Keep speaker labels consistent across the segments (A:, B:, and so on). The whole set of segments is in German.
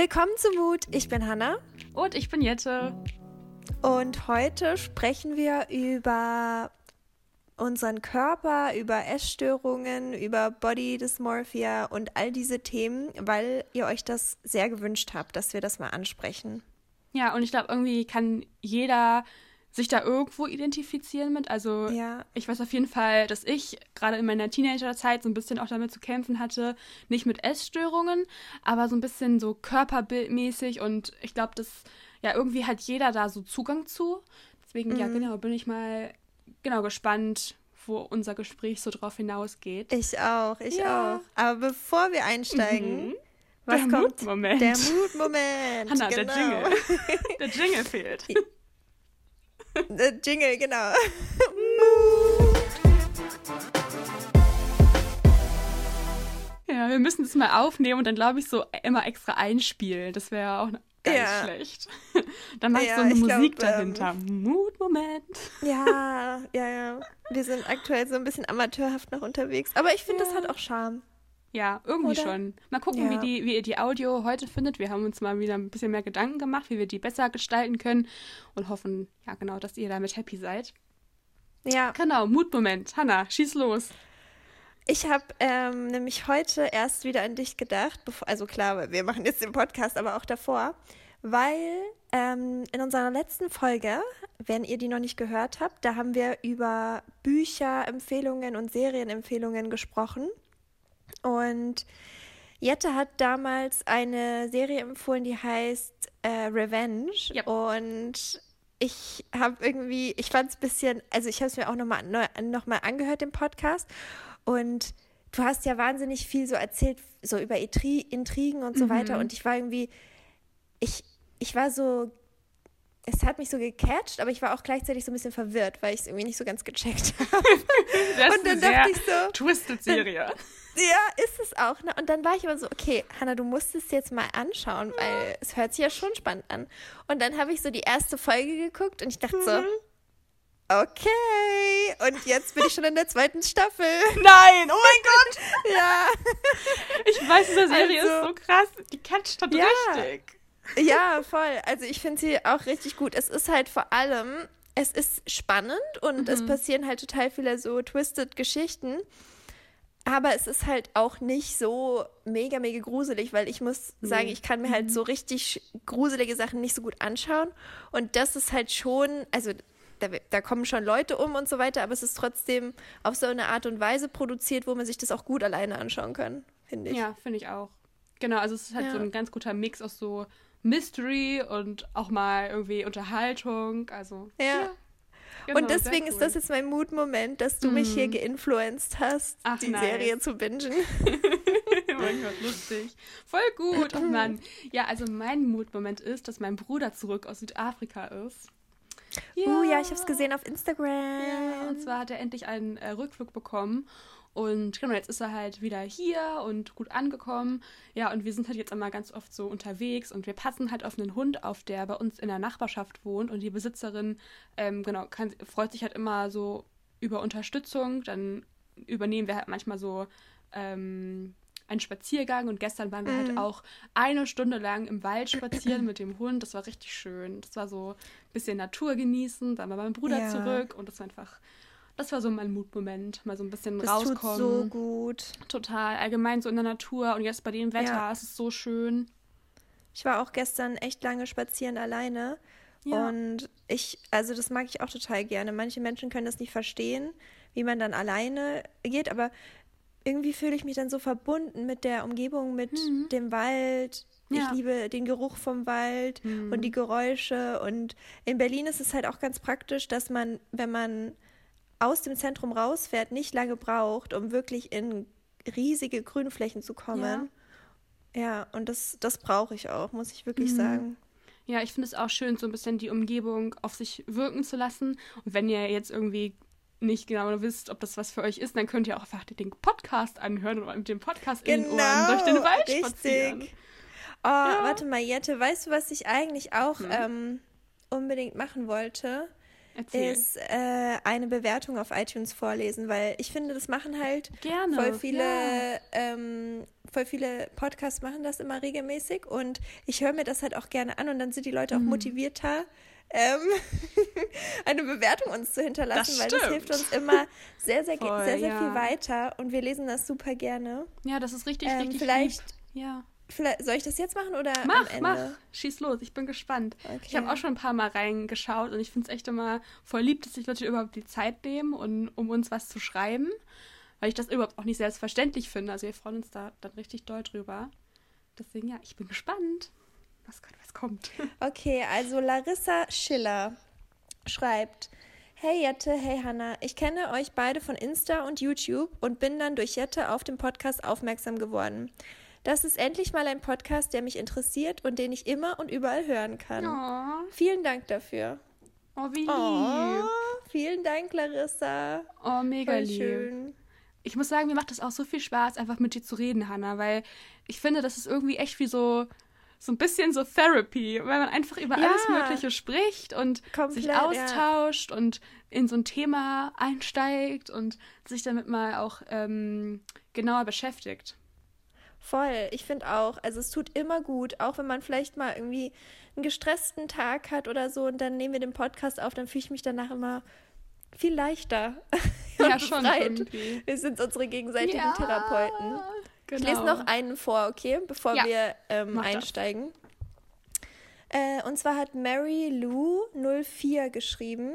A: Willkommen zu Mut. Ich bin Hanna.
B: Und ich bin Jette.
A: Und heute sprechen wir über unseren Körper, über Essstörungen, über Body Dysmorphia und all diese Themen, weil ihr euch das sehr gewünscht habt, dass wir das mal ansprechen.
B: Ja, und ich glaube, irgendwie kann jeder sich da irgendwo identifizieren mit. Also
A: ja.
B: ich weiß auf jeden Fall, dass ich gerade in meiner Teenagerzeit so ein bisschen auch damit zu kämpfen hatte, nicht mit Essstörungen, aber so ein bisschen so körperbildmäßig und ich glaube, dass ja irgendwie hat jeder da so Zugang zu. Deswegen, mhm. ja genau, bin ich mal genau gespannt, wo unser Gespräch so drauf hinausgeht.
A: Ich auch, ich ja. auch. Aber bevor wir einsteigen, mhm. was
B: der
A: kommt?
B: Mutmoment.
A: Der Mutmoment.
B: Hanna,
A: genau.
B: der Jingle. Der Jingle fehlt.
A: Der Jingle, genau.
B: Ja, wir müssen das mal aufnehmen und dann glaube ich so immer extra einspielen. Das wäre auch ganz
A: Ja.
B: schlecht. Dann mach ich
A: Ja,
B: so eine
A: ich
B: Musik
A: glaub,
B: dahinter. Mutmoment.
A: Ja, ja, ja. Wir sind aktuell so ein bisschen amateurhaft noch unterwegs. Aber ich finde, das
B: Ja.
A: hat auch Charme.
B: Ja, irgendwie
A: Oder?
B: schon. Mal gucken,
A: Ja.
B: wie, die, wie ihr die Audio heute findet. Wir haben uns mal wieder ein bisschen mehr Gedanken gemacht, wie wir die besser gestalten können und hoffen, ja genau, dass ihr damit happy seid.
A: Ja,
B: Genau, Mutmoment. Hanna, schieß los.
A: ich habe ähm, nämlich heute erst wieder an dich gedacht. Bevor, also klar, wir machen jetzt den Podcast, aber auch davor. Weil ähm, in unserer letzten Folge, wenn ihr die noch nicht gehört habt, da haben wir über Bücherempfehlungen und Serienempfehlungen gesprochen. Und Jette hat damals eine Serie empfohlen, die heißt äh, Revenge.
B: Yep.
A: Und ich habe irgendwie, ich fand es ein bisschen, also ich habe es mir auch nochmal noch mal angehört, den Podcast. Und du hast ja wahnsinnig viel so erzählt, so über Intri Intrigen und so
B: Mhm.
A: weiter. Und ich war irgendwie, ich, ich war so, es hat mich so gecatcht, aber ich war auch gleichzeitig so ein bisschen verwirrt, weil ich es irgendwie nicht so ganz gecheckt habe.
B: Das
A: Und dann dachte ich so,
B: Twisted Serie.
A: ja, ist es auch. Ne? Und dann war ich immer so, okay, Hanna, du musst es jetzt mal anschauen, weil es hört sich ja schon spannend an. Und dann habe ich so die erste Folge geguckt und ich dachte so,
B: Mhm.
A: okay. Und jetzt bin ich schon in der zweiten Staffel.
B: Nein, oh mein Gott.
A: Ja,
B: Ich weiß, diese Serie
A: Also-
B: ist so krass. Die catcht hat
A: Ja.
B: richtig.
A: ja, voll. Also ich finde sie auch richtig gut. Es ist halt vor allem, es ist spannend und es passieren halt total viele so twisted Geschichten. Aber es ist halt auch nicht so mega, mega gruselig, weil ich muss sagen,
B: Nee.
A: ich kann mir halt so richtig gruselige Sachen nicht so gut anschauen. Und das ist halt schon, also da, da kommen schon Leute um und so weiter, aber es ist trotzdem auf so eine Art und Weise produziert, wo man sich das auch gut alleine anschauen kann, finde ich.
B: Ja, finde ich auch. Genau, also es ist halt
A: Ja.
B: so ein ganz guter Mix aus so Mystery und auch mal irgendwie Unterhaltung. Also
A: Ja.
B: Genau,
A: und deswegen
B: sehr
A: ist
B: cool.
A: das jetzt mein Mutmoment, dass du mich hier
B: Mhm.
A: geinfluenced hast,
B: Ach,
A: die
B: nice.
A: Serie zu bingen.
B: oh mein Gott, lustig. Voll gut. Oh Mann. Ja, also mein Mutmoment ist, dass mein Bruder zurück aus Südafrika ist.
A: Uh, ja, ich habe es gesehen auf Instagram.
B: Ja, und zwar hat er endlich einen äh, Rückflug bekommen. Und genau, jetzt ist er halt wieder hier und gut angekommen. Ja, und wir sind halt jetzt immer ganz oft so unterwegs und wir passen halt auf einen Hund auf, der bei uns in der Nachbarschaft wohnt. Und die Besitzerin, ähm, genau, kann, freut sich halt immer so über Unterstützung. Dann übernehmen wir halt manchmal so ähm, einen Spaziergang. Und gestern waren wir halt
A: Mhm.
B: auch eine Stunde lang im Wald spazieren mit dem Hund. Das war richtig schön. Das war so ein bisschen Natur genießen. Dann war mein Bruder
A: Ja.
B: zurück und das war einfach, das war so mein Mutmoment. Mal so ein bisschen
A: Das
B: rauskommen.
A: tut so gut.
B: Total. Allgemein so in der Natur und jetzt bei dem Wetter
A: Ja.
B: ist es so schön.
A: Ich war auch gestern echt lange spazieren alleine. Und ich, also das mag ich auch total gerne. Manche Menschen können das nicht verstehen, wie man dann alleine geht, aber irgendwie fühle ich mich dann so verbunden mit der Umgebung, mit
B: Mhm.
A: dem Wald. Ich
B: Ja.
A: liebe den Geruch vom Wald
B: Mhm.
A: und die Geräusche. Und in Berlin ist es halt auch ganz praktisch, dass man, wenn man aus dem Zentrum rausfährt, nicht lange braucht, um wirklich in riesige Grünflächen zu kommen. Ja, und das, das brauche ich auch, muss ich wirklich
B: Mhm.
A: sagen.
B: Ja, ich finde es auch schön, so ein bisschen die Umgebung auf sich wirken zu lassen. Und wenn ihr jetzt irgendwie nicht genau wisst, ob das was für euch ist, dann könnt ihr auch einfach den Podcast anhören oder mit dem Podcast in den Ohren durch den Wald
A: Genau, richtig.
B: spazieren.
A: Oh, warte mal, Jette, weißt du, was ich eigentlich auch
B: Hm.
A: ähm, unbedingt machen wollte?
B: Erzähl.
A: ist äh, eine Bewertung auf iTunes vorlesen, weil ich finde, das machen halt
B: Gerne.
A: voll viele,
B: Ja.
A: ähm, voll viele Podcasts machen das immer regelmäßig und ich höre mir das halt auch gerne an und dann sind die Leute auch
B: Mhm.
A: motivierter, ähm, eine Bewertung uns zu hinterlassen,
B: Das
A: weil das hilft uns immer sehr, sehr,
B: Voll,
A: sehr, sehr
B: ja.
A: viel weiter und wir lesen das super gerne.
B: Ja, das ist richtig,
A: Ähm,
B: richtig
A: vielleicht-
B: lieb. Ja.
A: Vielleicht, soll ich das jetzt machen oder am
B: Mach,
A: Ende?
B: mach. Schieß los, ich bin gespannt.
A: Okay.
B: Ich habe auch schon ein paar Mal reingeschaut und ich finde es echt immer voll lieb, dass sich Leute überhaupt die Zeit nehmen, und, um uns was zu schreiben. Weil ich das überhaupt auch nicht selbstverständlich finde. Also wir freuen uns da dann richtig doll drüber. Deswegen, ja, ich bin gespannt, was, was kommt.
A: Okay, also Larissa Schiller schreibt: Hey Jette, hey Hanna, ich kenne euch beide von Insta und YouTube und bin dann durch Jette auf den Podcast aufmerksam geworden. Das ist endlich mal ein Podcast, der mich interessiert und den ich immer und überall hören kann.
B: Oh,
A: Vielen Dank dafür.
B: oh wie lieb.
A: Oh, vielen Dank, Larissa.
B: Oh, mega
A: Voll
B: lieb.
A: schön.
B: Ich muss sagen, mir macht es auch so viel Spaß, einfach mit dir zu reden, Hannah, weil ich finde, das ist irgendwie echt wie so, so ein bisschen so Therapy, weil man einfach über
A: Ja.
B: alles Mögliche spricht und
A: Komplett,
B: sich
A: ja.
B: austauscht und in so ein Thema einsteigt und sich damit mal auch ähm, genauer beschäftigt.
A: Voll, ich finde auch. Also es tut immer gut, auch wenn man vielleicht mal irgendwie einen gestressten Tag hat oder so und dann nehmen wir den Podcast auf, dann fühle ich mich danach immer viel leichter.
B: Ja, schon irgendwie.
A: Wir sind unsere gegenseitigen Therapeuten.
B: Genau.
A: Ich lese noch einen vor, okay, bevor
B: Ja,
A: wir ähm, einsteigen. Äh, und zwar hat Mary Lou 04 geschrieben.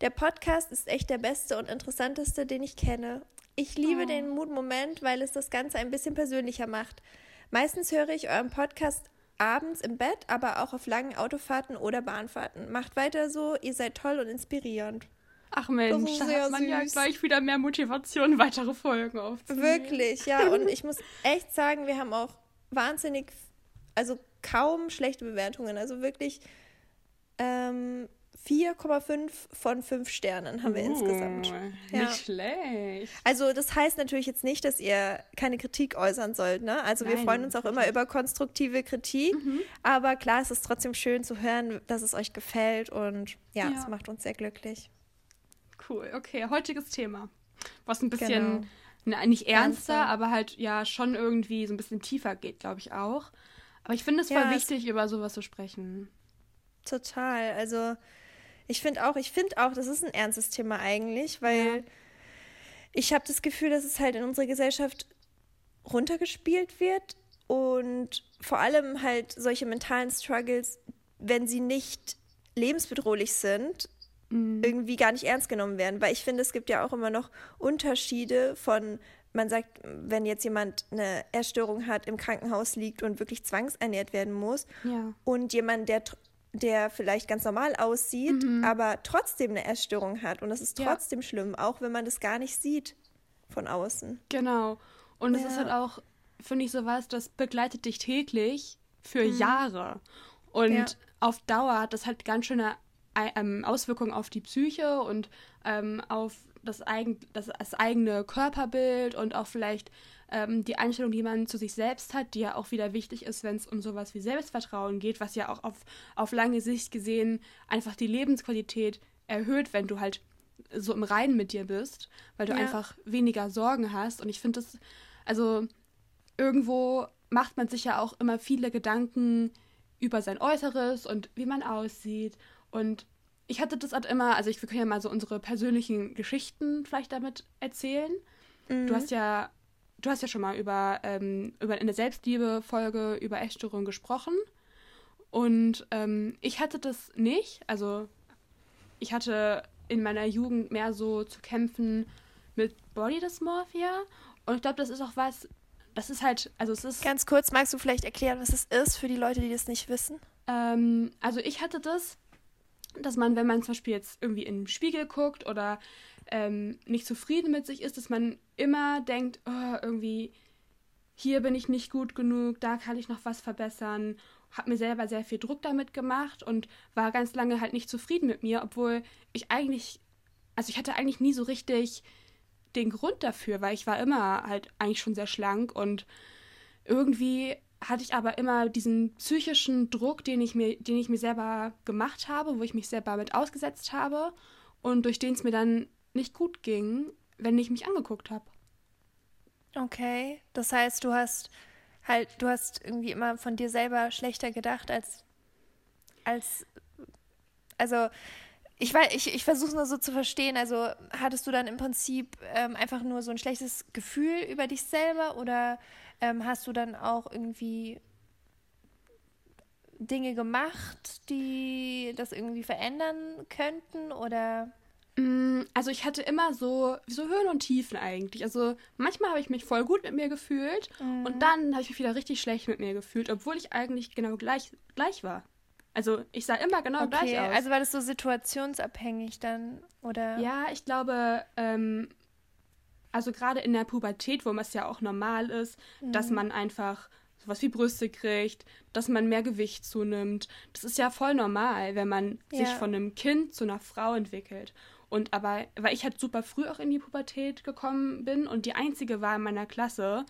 A: Der Podcast ist echt der beste und interessanteste, den ich kenne. Ich liebe
B: Oh.
A: den Mood-Moment, weil es das Ganze ein bisschen persönlicher macht. Meistens höre ich euren Podcast abends im Bett, aber auch auf langen Autofahrten oder Bahnfahrten. Macht weiter so, ihr seid toll und inspirierend.
B: Ach Mensch, da hat man ja
A: süß.
B: gleich wieder mehr Motivation, weitere Folgen aufzunehmen.
A: Wirklich, ja. Und ich muss echt sagen, wir haben auch wahnsinnig, also kaum schlechte Bewertungen. Also wirklich ähm, 4,5 von 5 Sternen haben wir insgesamt.
B: Uh,
A: Ja.
B: Nicht schlecht.
A: Also das heißt natürlich jetzt nicht, dass ihr keine Kritik äußern sollt. Ne? Also wir
B: Nein,
A: freuen uns auch immer über konstruktive Kritik.
B: Mhm.
A: Aber klar, es ist trotzdem schön zu hören, dass es euch gefällt. Und ja,
B: Ja.
A: es macht uns sehr glücklich.
B: Cool, okay, heutiges Thema. Was ein bisschen,
A: Genau.
B: na, nicht ernster,
A: Ernster.
B: aber halt ja schon irgendwie so ein bisschen tiefer geht, glaube ich auch. Aber ich finde es voll
A: Ja, es-
B: wichtig, über sowas zu sprechen.
A: Total. Also ich finde auch, ich finde auch, das ist ein ernstes Thema eigentlich, weil
B: Ja.
A: ich habe das Gefühl, dass es halt in unserer Gesellschaft runtergespielt wird und vor allem halt solche mentalen Struggles, wenn sie nicht lebensbedrohlich sind,
B: Mhm.
A: irgendwie gar nicht ernst genommen werden. Weil ich finde, es gibt ja auch immer noch Unterschiede von, man sagt, wenn jetzt jemand eine Essstörung hat, im Krankenhaus liegt und wirklich zwangsernährt werden muss,
B: Ja.
A: und jemand, der, der vielleicht ganz normal aussieht, aber trotzdem eine Essstörung hat. Und das ist
B: Mhm. Ja.
A: trotzdem schlimm, auch wenn man das gar nicht sieht von außen.
B: Genau. Und es ist
A: Ja.
B: halt auch, finde ich, sowas, das begleitet dich täglich für Jahre. Und
A: Mhm. Ja.
B: auf Dauer hat das halt ganz schöne ähm, Auswirkungen auf die Psyche und ähm, auf das, eigen, das, das eigene Körperbild und auch vielleicht ähm, die Einstellung, die man zu sich selbst hat, die ja auch wieder wichtig ist, wenn es um sowas wie Selbstvertrauen geht, was ja auch auf, auf lange Sicht gesehen einfach die Lebensqualität erhöht, wenn du halt so im Reinen mit dir bist, weil du
A: Ja.
B: einfach weniger Sorgen hast. Und ich finde das, also irgendwo macht man sich ja auch immer viele Gedanken über sein Äußeres und wie man aussieht. Und ich hatte das halt immer, also ich, wir können ja mal so unsere persönlichen Geschichten vielleicht damit erzählen. Du hast ja, du hast ja schon mal über, ähm, über in der Selbstliebe-Folge über Essstörungen gesprochen. Und ähm, ich hatte das nicht. Also ich hatte in meiner Jugend mehr so zu kämpfen mit Body Dysmorphia. Und ich glaube, das ist auch was, das ist halt, also es ist.
A: Ganz kurz, magst du vielleicht erklären, was es ist für die Leute, die das nicht wissen?
B: Ähm, also ich hatte das, dass man, wenn man zum Beispiel jetzt irgendwie in den Spiegel guckt oder ähm, nicht zufrieden mit sich ist, dass man immer denkt, oh, irgendwie hier bin ich nicht gut genug, da kann ich noch was verbessern. Hab mir selber sehr viel Druck damit gemacht und war ganz lange halt nicht zufrieden mit mir, obwohl ich eigentlich, also ich hatte eigentlich nie so richtig den Grund dafür, weil ich war immer halt eigentlich schon sehr schlank und irgendwie hatte ich aber immer diesen psychischen Druck, den ich mir, den ich mir selber gemacht habe, wo ich mich selber mit ausgesetzt habe. und durch den es mir dann nicht gut ging, wenn ich mich angeguckt habe.
A: Okay, das heißt, du hast halt, du hast irgendwie immer von dir selber schlechter gedacht als, als, also ich weiß, ich, ich versuche es nur so zu verstehen. Also hattest du dann im Prinzip ähm, einfach nur so ein schlechtes Gefühl über dich selber oder ähm, hast du dann auch irgendwie Dinge gemacht, die das irgendwie verändern könnten oder?
B: Mm, also ich hatte immer so, so Höhen und Tiefen eigentlich. Also manchmal habe ich mich voll gut mit mir gefühlt mhm. und dann habe ich mich wieder richtig schlecht mit mir gefühlt, obwohl ich eigentlich genau gleich, gleich war. Also ich sah immer genau okay, gleich aus.
A: Also war das so situationsabhängig dann, oder?
B: Ja, ich glaube, ähm, also gerade in der Pubertät, wo es ja auch normal ist, mhm. dass man einfach sowas wie Brüste kriegt, dass man mehr Gewicht zunimmt. Das ist ja voll normal, wenn man ja. sich von einem Kind zu einer Frau entwickelt. Und aber, weil ich halt super früh auch in die Pubertät gekommen bin und die einzige war in meiner Klasse,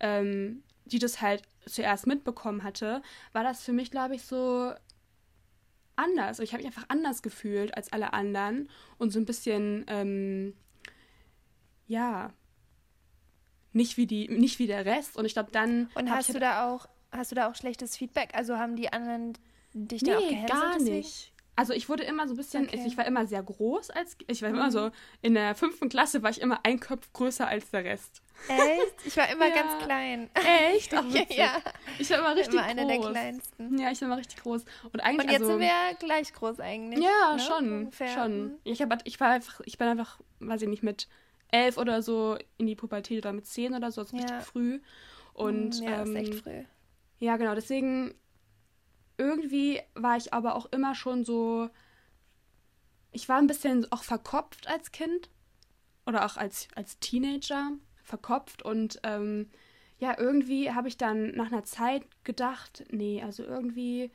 B: ähm, die das halt zuerst mitbekommen hatte, war das für mich, glaube ich, so anders. Ich habe mich einfach anders gefühlt als alle anderen und so ein bisschen, ähm, ja, nicht wie die, nicht wie der Rest. Und ich glaube, dann.
A: Und hast du halt da auch, hast du da auch schlechtes Feedback? Also haben die anderen dich da auch gehänselt?
B: gar nicht. Also ich wurde immer so ein bisschen, okay. ich war immer sehr groß als, ich war mhm. immer so, in der fünften Klasse war ich immer ein Kopf größer als der Rest.
A: Echt? Ich war immer ja. ganz klein.
B: Echt? Ach, ja. Ich war immer richtig
A: immer
B: groß.
A: einer der kleinsten.
B: Ja, ich war immer richtig groß. Und, eigentlich,
A: Und jetzt
B: also,
A: sind wir ja gleich groß eigentlich.
B: Ja, ne? schon. Ungefähr. Schon. Mhm. Ich, hab, ich war einfach, ich bin einfach, weiß ich nicht, mit elf oder so in die Pubertät oder mit zehn oder so, also ja. richtig früh. Und,
A: ja, ähm, ist echt früh.
B: Ja, genau. Deswegen irgendwie war ich aber auch immer schon so. Ich war ein bisschen auch verkopft als Kind oder auch als, als Teenager verkopft und ähm, ja, irgendwie habe ich dann nach einer Zeit gedacht, nee, also irgendwie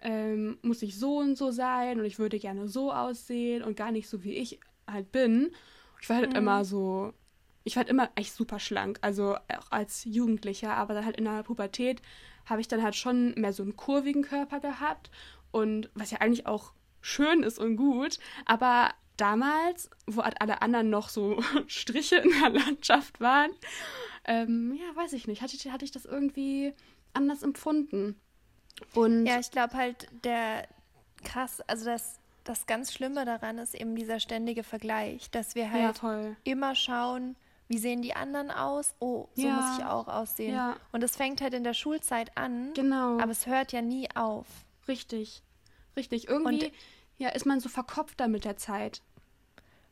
B: ähm, muss ich so und so sein und ich würde gerne so aussehen und gar nicht so, wie ich halt bin. Ich war halt mhm. immer so, ich war halt immer echt super schlank, also auch als Jugendlicher, aber dann halt in der Pubertät habe ich dann halt schon mehr so einen kurvigen Körper gehabt und was ja eigentlich auch schön ist und gut, aber damals, wo halt alle anderen noch so Striche in der Landschaft waren, ähm, ja, weiß ich nicht, hatte, hatte ich das irgendwie anders empfunden. Und
A: ja, ich glaube halt, der krass, also das, das ganz Schlimme daran ist eben dieser ständige Vergleich, dass wir halt
B: ja,
A: immer schauen, wie sehen die anderen aus? Oh, so ja. muss ich auch aussehen. Ja. Und es fängt halt in der Schulzeit an.
B: Genau.
A: Aber es hört ja nie auf.
B: Richtig. Richtig. Irgendwie und, ja, ist man so verkopft da mit der Zeit.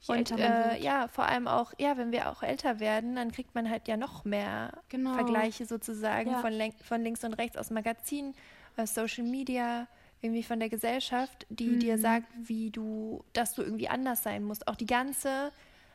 A: und äh, ja, vor allem auch, ja, wenn wir auch älter werden, dann kriegt man halt ja noch mehr genau. Vergleiche sozusagen ja. von, von links und rechts aus Magazinen, äh, Social Media, irgendwie von der Gesellschaft, die mhm. dir sagt, wie du, dass du irgendwie anders sein musst. Auch die ganze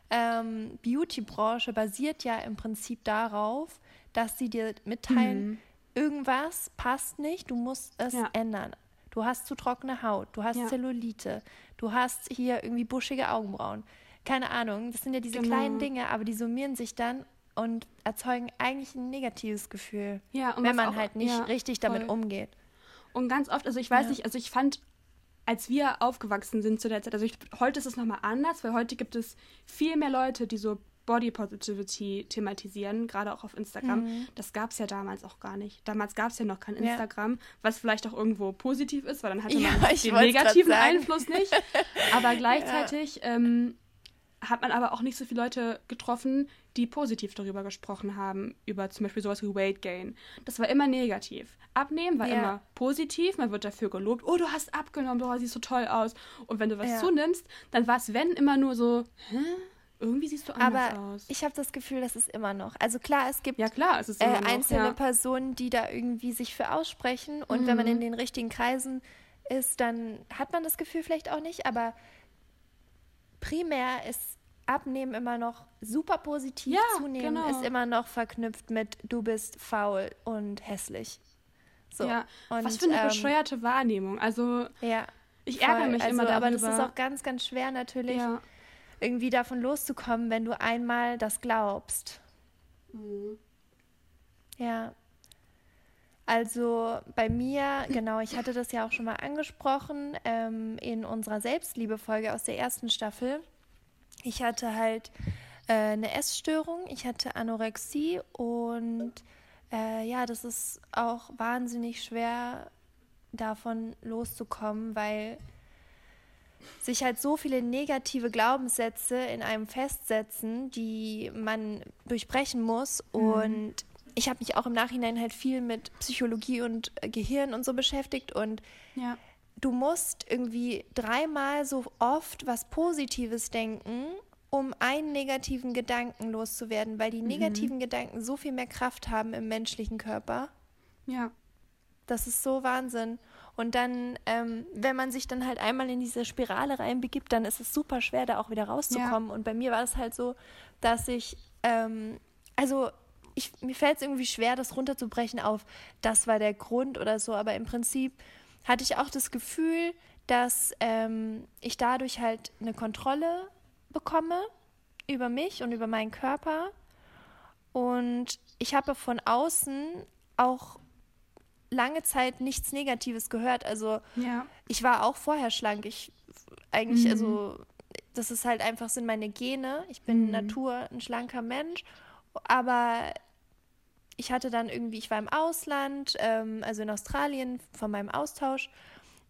A: ähm, Beauty-Branche basiert ja im Prinzip darauf, dass sie dir mitteilen, mhm. irgendwas passt nicht, du musst es ja. ändern. Du hast zu trockene Haut, du hast ja. Zellulite, du hast hier irgendwie buschige Augenbrauen. Keine Ahnung, das sind ja diese genau. kleinen Dinge, aber die summieren sich dann und erzeugen eigentlich ein negatives Gefühl,
B: ja,
A: wenn man auch, halt nicht ja, richtig damit voll. umgeht.
B: Und ganz oft, also ich weiß nicht, also ich fand als wir aufgewachsen sind zu der Zeit, also ich, heute ist es nochmal anders, weil heute gibt es viel mehr Leute, die so Body Positivity thematisieren, gerade auch auf Instagram. Mhm. Das gab es ja damals auch gar nicht. Damals gab es ja noch kein Instagram, ja. was vielleicht auch irgendwo positiv ist, weil dann hatte man ja, den negativen Einfluss nicht. Aber gleichzeitig ja. ähm, hat man aber auch nicht so viele Leute getroffen, die positiv darüber gesprochen haben, über zum Beispiel sowas wie Weight Gain. Das war immer negativ. Abnehmen war ja. immer positiv, man wird dafür gelobt, oh, du hast abgenommen, du siehst so toll aus. Und wenn du was ja. zunimmst, dann war es, wenn, immer nur so, hä? Irgendwie siehst du anders
A: Aber
B: aus.
A: ich habe das Gefühl, das ist immer noch. Also klar, es gibt
B: ja, klar, es ist äh,
A: einzelne
B: ja.
A: Personen, die da irgendwie sich für aussprechen. Und mhm. wenn man mhm. in den richtigen Kreisen ist, dann hat man das Gefühl vielleicht auch nicht. Aber primär ist Abnehmen immer noch super positiv. Ja, Zunehmen genau. ist immer noch verknüpft mit du bist faul und hässlich.
B: So. Ja, und, was für eine ähm, bescheuerte Wahrnehmung. Also,
A: ja,
B: ich ärgere mich also, immer darüber.
A: Aber das ist auch ganz, ganz schwer natürlich, ja. irgendwie davon loszukommen, wenn du einmal das glaubst. Mhm. Ja. Also bei mir, genau, ich hatte das ja auch schon mal angesprochen ähm, in unserer Selbstliebe-Folge aus der ersten Staffel. Ich hatte halt äh, eine Essstörung, ich hatte Anorexie und äh, ja, das ist auch wahnsinnig schwer davon loszukommen, weil sich halt so viele negative Glaubenssätze in einem festsetzen, die man durchbrechen muss. Mhm. Und ich habe mich auch im Nachhinein halt viel mit Psychologie und Gehirn und so beschäftigt. Und ja. du musst irgendwie dreimal so oft was Positives denken, um einen negativen Gedanken loszuwerden, weil die mhm. negativen mhm. Gedanken so viel mehr Kraft haben im menschlichen Körper.
B: Ja.
A: Das ist so Wahnsinn. Und dann, ähm, wenn man sich dann halt einmal in diese Spirale reinbegibt, dann ist es super schwer, da auch wieder rauszukommen. Ja. Und bei mir war es halt so, dass ich, ähm, also ich, mir fällt es irgendwie schwer, das runterzubrechen auf, das war der Grund oder so. Aber im Prinzip hatte ich auch das Gefühl, dass ähm, ich dadurch halt eine Kontrolle bekomme über mich und über meinen Körper. Und ich habe von außen auch lange Zeit nichts Negatives gehört. Also ja. ich war auch vorher schlank. Ich eigentlich, mhm. also das ist halt einfach, sind meine Gene. Ich bin mhm. Natur ein schlanker Mensch. Aber ich hatte dann irgendwie, ich war im Ausland, ähm, also in Australien von meinem Austausch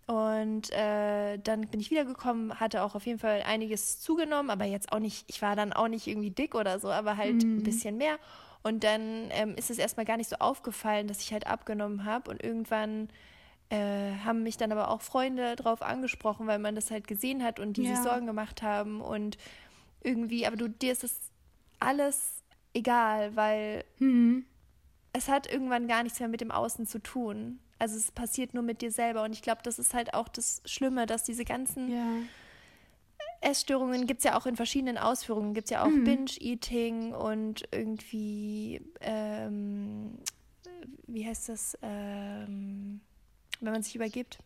A: und äh, dann bin ich wiedergekommen, hatte auch auf jeden Fall einiges zugenommen, aber jetzt auch nicht, ich war dann auch nicht irgendwie dick oder so, aber halt mhm. ein bisschen mehr. Und dann ähm, ist es erstmal gar nicht so aufgefallen, dass ich halt abgenommen habe. Und irgendwann äh, haben mich dann aber auch Freunde drauf angesprochen, weil man das halt gesehen hat und die ja. sich Sorgen gemacht haben. Und irgendwie, aber du, dir ist das alles egal, weil mhm. Es hat irgendwann gar nichts mehr mit dem Außen zu tun. Also es passiert nur mit dir selber. Und ich glaube, das ist halt auch das Schlimme, dass diese ganzen ja. Essstörungen gibt es ja auch in verschiedenen Ausführungen. Gibt es ja auch mhm. Binge-Eating und irgendwie, ähm, wie heißt das, ähm, wenn man sich übergibt.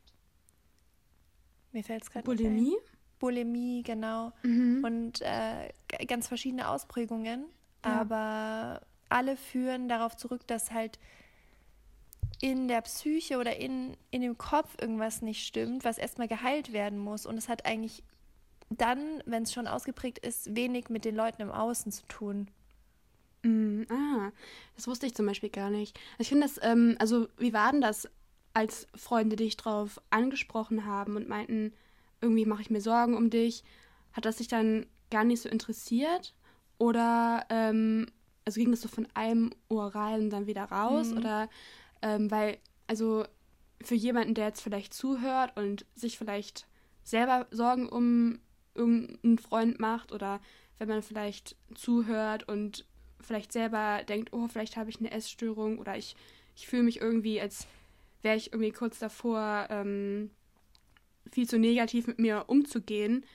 A: Mir fällt es gerade
B: Bulimie?
A: Bulimie, genau. Mhm. Und äh, ganz verschiedene Ausprägungen. Ja. Aber alle führen darauf zurück, dass halt in der Psyche oder in, in dem Kopf irgendwas nicht stimmt, was erstmal geheilt werden muss. Und es hat eigentlich dann, wenn es schon ausgeprägt ist, wenig mit den Leuten im Außen zu tun.
B: Mm, ah, das wusste ich zum Beispiel gar nicht. Ich finde das, ähm, also wie war denn das, als Freunde dich drauf angesprochen haben und meinten, irgendwie mache ich mir Sorgen um dich? Hat das sich dann gar nicht so interessiert? Oder, ähm, also ging das so von einem Ohr rein und dann wieder raus? Mhm. Oder ähm, weil, also für jemanden, der jetzt vielleicht zuhört und sich vielleicht selber Sorgen um irgendeinen Freund macht oder wenn man vielleicht zuhört und vielleicht selber denkt, oh, vielleicht habe ich eine Essstörung oder ich, ich fühle mich irgendwie, als wäre ich irgendwie kurz davor, ähm, viel zu negativ mit mir umzugehen.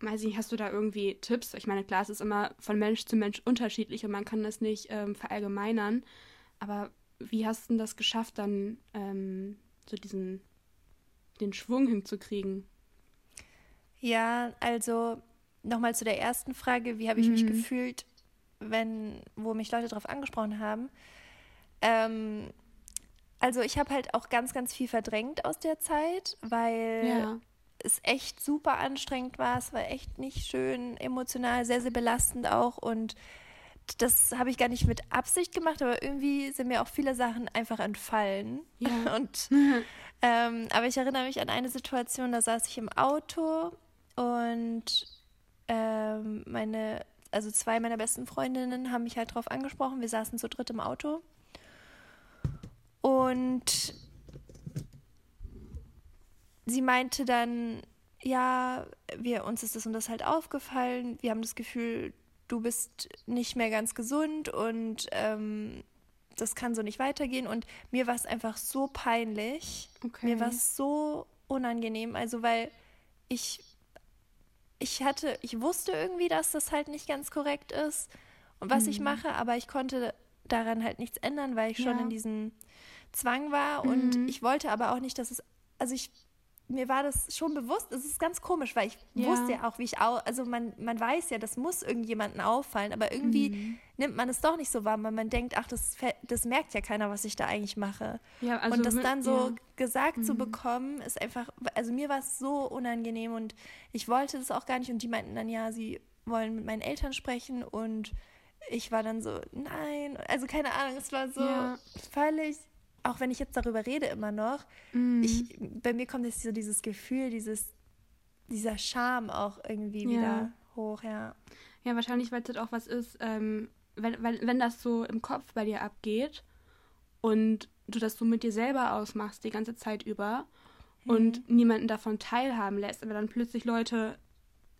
B: Weiß ich nicht, hast du da irgendwie Tipps? Ich meine, klar, es ist immer von Mensch zu Mensch unterschiedlich und man kann das nicht ähm, verallgemeinern. Aber wie hast du das geschafft, dann ähm, so diesen den Schwung hinzukriegen?
A: Ja, also nochmal zu der ersten Frage, wie habe ich mhm. mich gefühlt, wenn, wo mich Leute darauf angesprochen haben. Ähm, also ich habe halt auch ganz, ganz viel verdrängt aus der Zeit, weil ja. Es echt super anstrengend war. Es war echt nicht schön, emotional, sehr, sehr belastend auch und das habe ich gar nicht mit Absicht gemacht, aber irgendwie sind mir auch viele Sachen einfach entfallen. Ja. Und, ähm, aber ich erinnere mich an eine Situation, da saß ich im Auto und ähm, meine, also zwei meiner besten Freundinnen haben mich halt darauf angesprochen. Wir saßen zu dritt im Auto. Und sie meinte dann, ja, wir, uns ist das und das halt aufgefallen. Wir haben das Gefühl, du bist nicht mehr ganz gesund und ähm, das kann so nicht weitergehen. Und mir war es einfach so peinlich. Okay. Mir war es so unangenehm. Also, weil ich, ich hatte, ich wusste irgendwie, dass das halt nicht ganz korrekt ist und was mhm. ich mache, aber ich konnte daran halt nichts ändern, weil ich schon ja. in diesem Zwang war. Mhm. Und ich wollte aber auch nicht, dass es, also ich mir war das schon bewusst. Es ist ganz komisch, weil ich
B: Ja.
A: wusste ja auch, wie ich auch, also man, man weiß ja, das muss irgendjemandem auffallen, aber irgendwie
B: Mhm.
A: nimmt man es doch nicht so wahr, weil man denkt, ach, das, das merkt ja keiner, was ich da eigentlich mache.
B: Ja, also
A: und das dann so
B: ja. Mhm.
A: gesagt zu bekommen, ist einfach, also mir war es so unangenehm und ich wollte das auch gar nicht und die meinten dann, ja, sie wollen mit meinen Eltern sprechen und ich war dann so, nein, also keine Ahnung, es war so völlig, auch wenn ich jetzt darüber rede immer noch,
B: Mhm.
A: ich, bei mir kommt jetzt so dieses Gefühl, dieses, dieser Charme auch irgendwie
B: Ja.
A: wieder hoch, ja.
B: Ja, wahrscheinlich, weil es halt auch was ist, ähm, wenn, wenn, wenn das so im Kopf bei dir abgeht und du das so mit dir selber ausmachst die ganze Zeit über und niemanden davon teilhaben lässt, aber dann plötzlich Leute,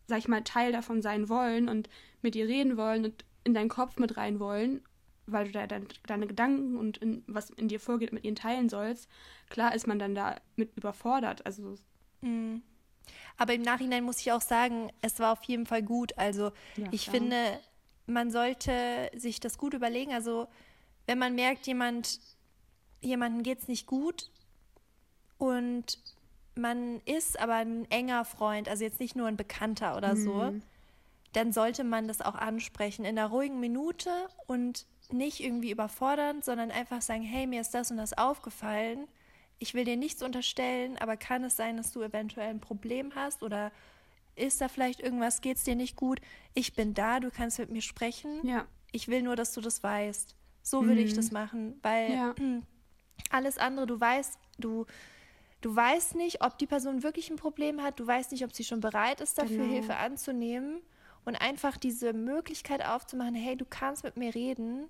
B: sag ich mal, Teil davon sein wollen und mit dir reden wollen und in deinen Kopf mit rein wollen, weil du da dein, deine Gedanken und in, was in dir vorgeht mit ihnen teilen sollst, klar ist man dann da mit überfordert. Also
A: Mhm. Aber im Nachhinein muss ich auch sagen, es war auf jeden Fall gut. Also
B: Ja,
A: ich
B: klar.
A: finde, man sollte sich das gut überlegen. Also wenn man merkt, jemand, jemandem geht es nicht gut und man ist aber ein enger Freund, also jetzt nicht nur ein Bekannter oder so,
B: Mhm.
A: dann sollte man das auch ansprechen in einer ruhigen Minute und nicht irgendwie überfordernd, sondern einfach sagen, hey, mir ist das und das aufgefallen. Ich will dir nichts unterstellen, aber kann es sein, dass du eventuell ein Problem hast oder ist da vielleicht irgendwas, geht es dir nicht gut? Ich bin da, du kannst mit mir sprechen.
B: ja,
A: Ich will nur, dass du das weißt. So würde ich
B: Mhm.
A: das machen, weil
B: Ja.
A: alles andere, du weißt, du, du weißt nicht, ob die Person wirklich ein Problem hat, du weißt nicht, ob sie schon bereit ist, dafür
B: Genau.
A: Hilfe anzunehmen und einfach diese Möglichkeit aufzumachen, hey, du kannst mit mir reden,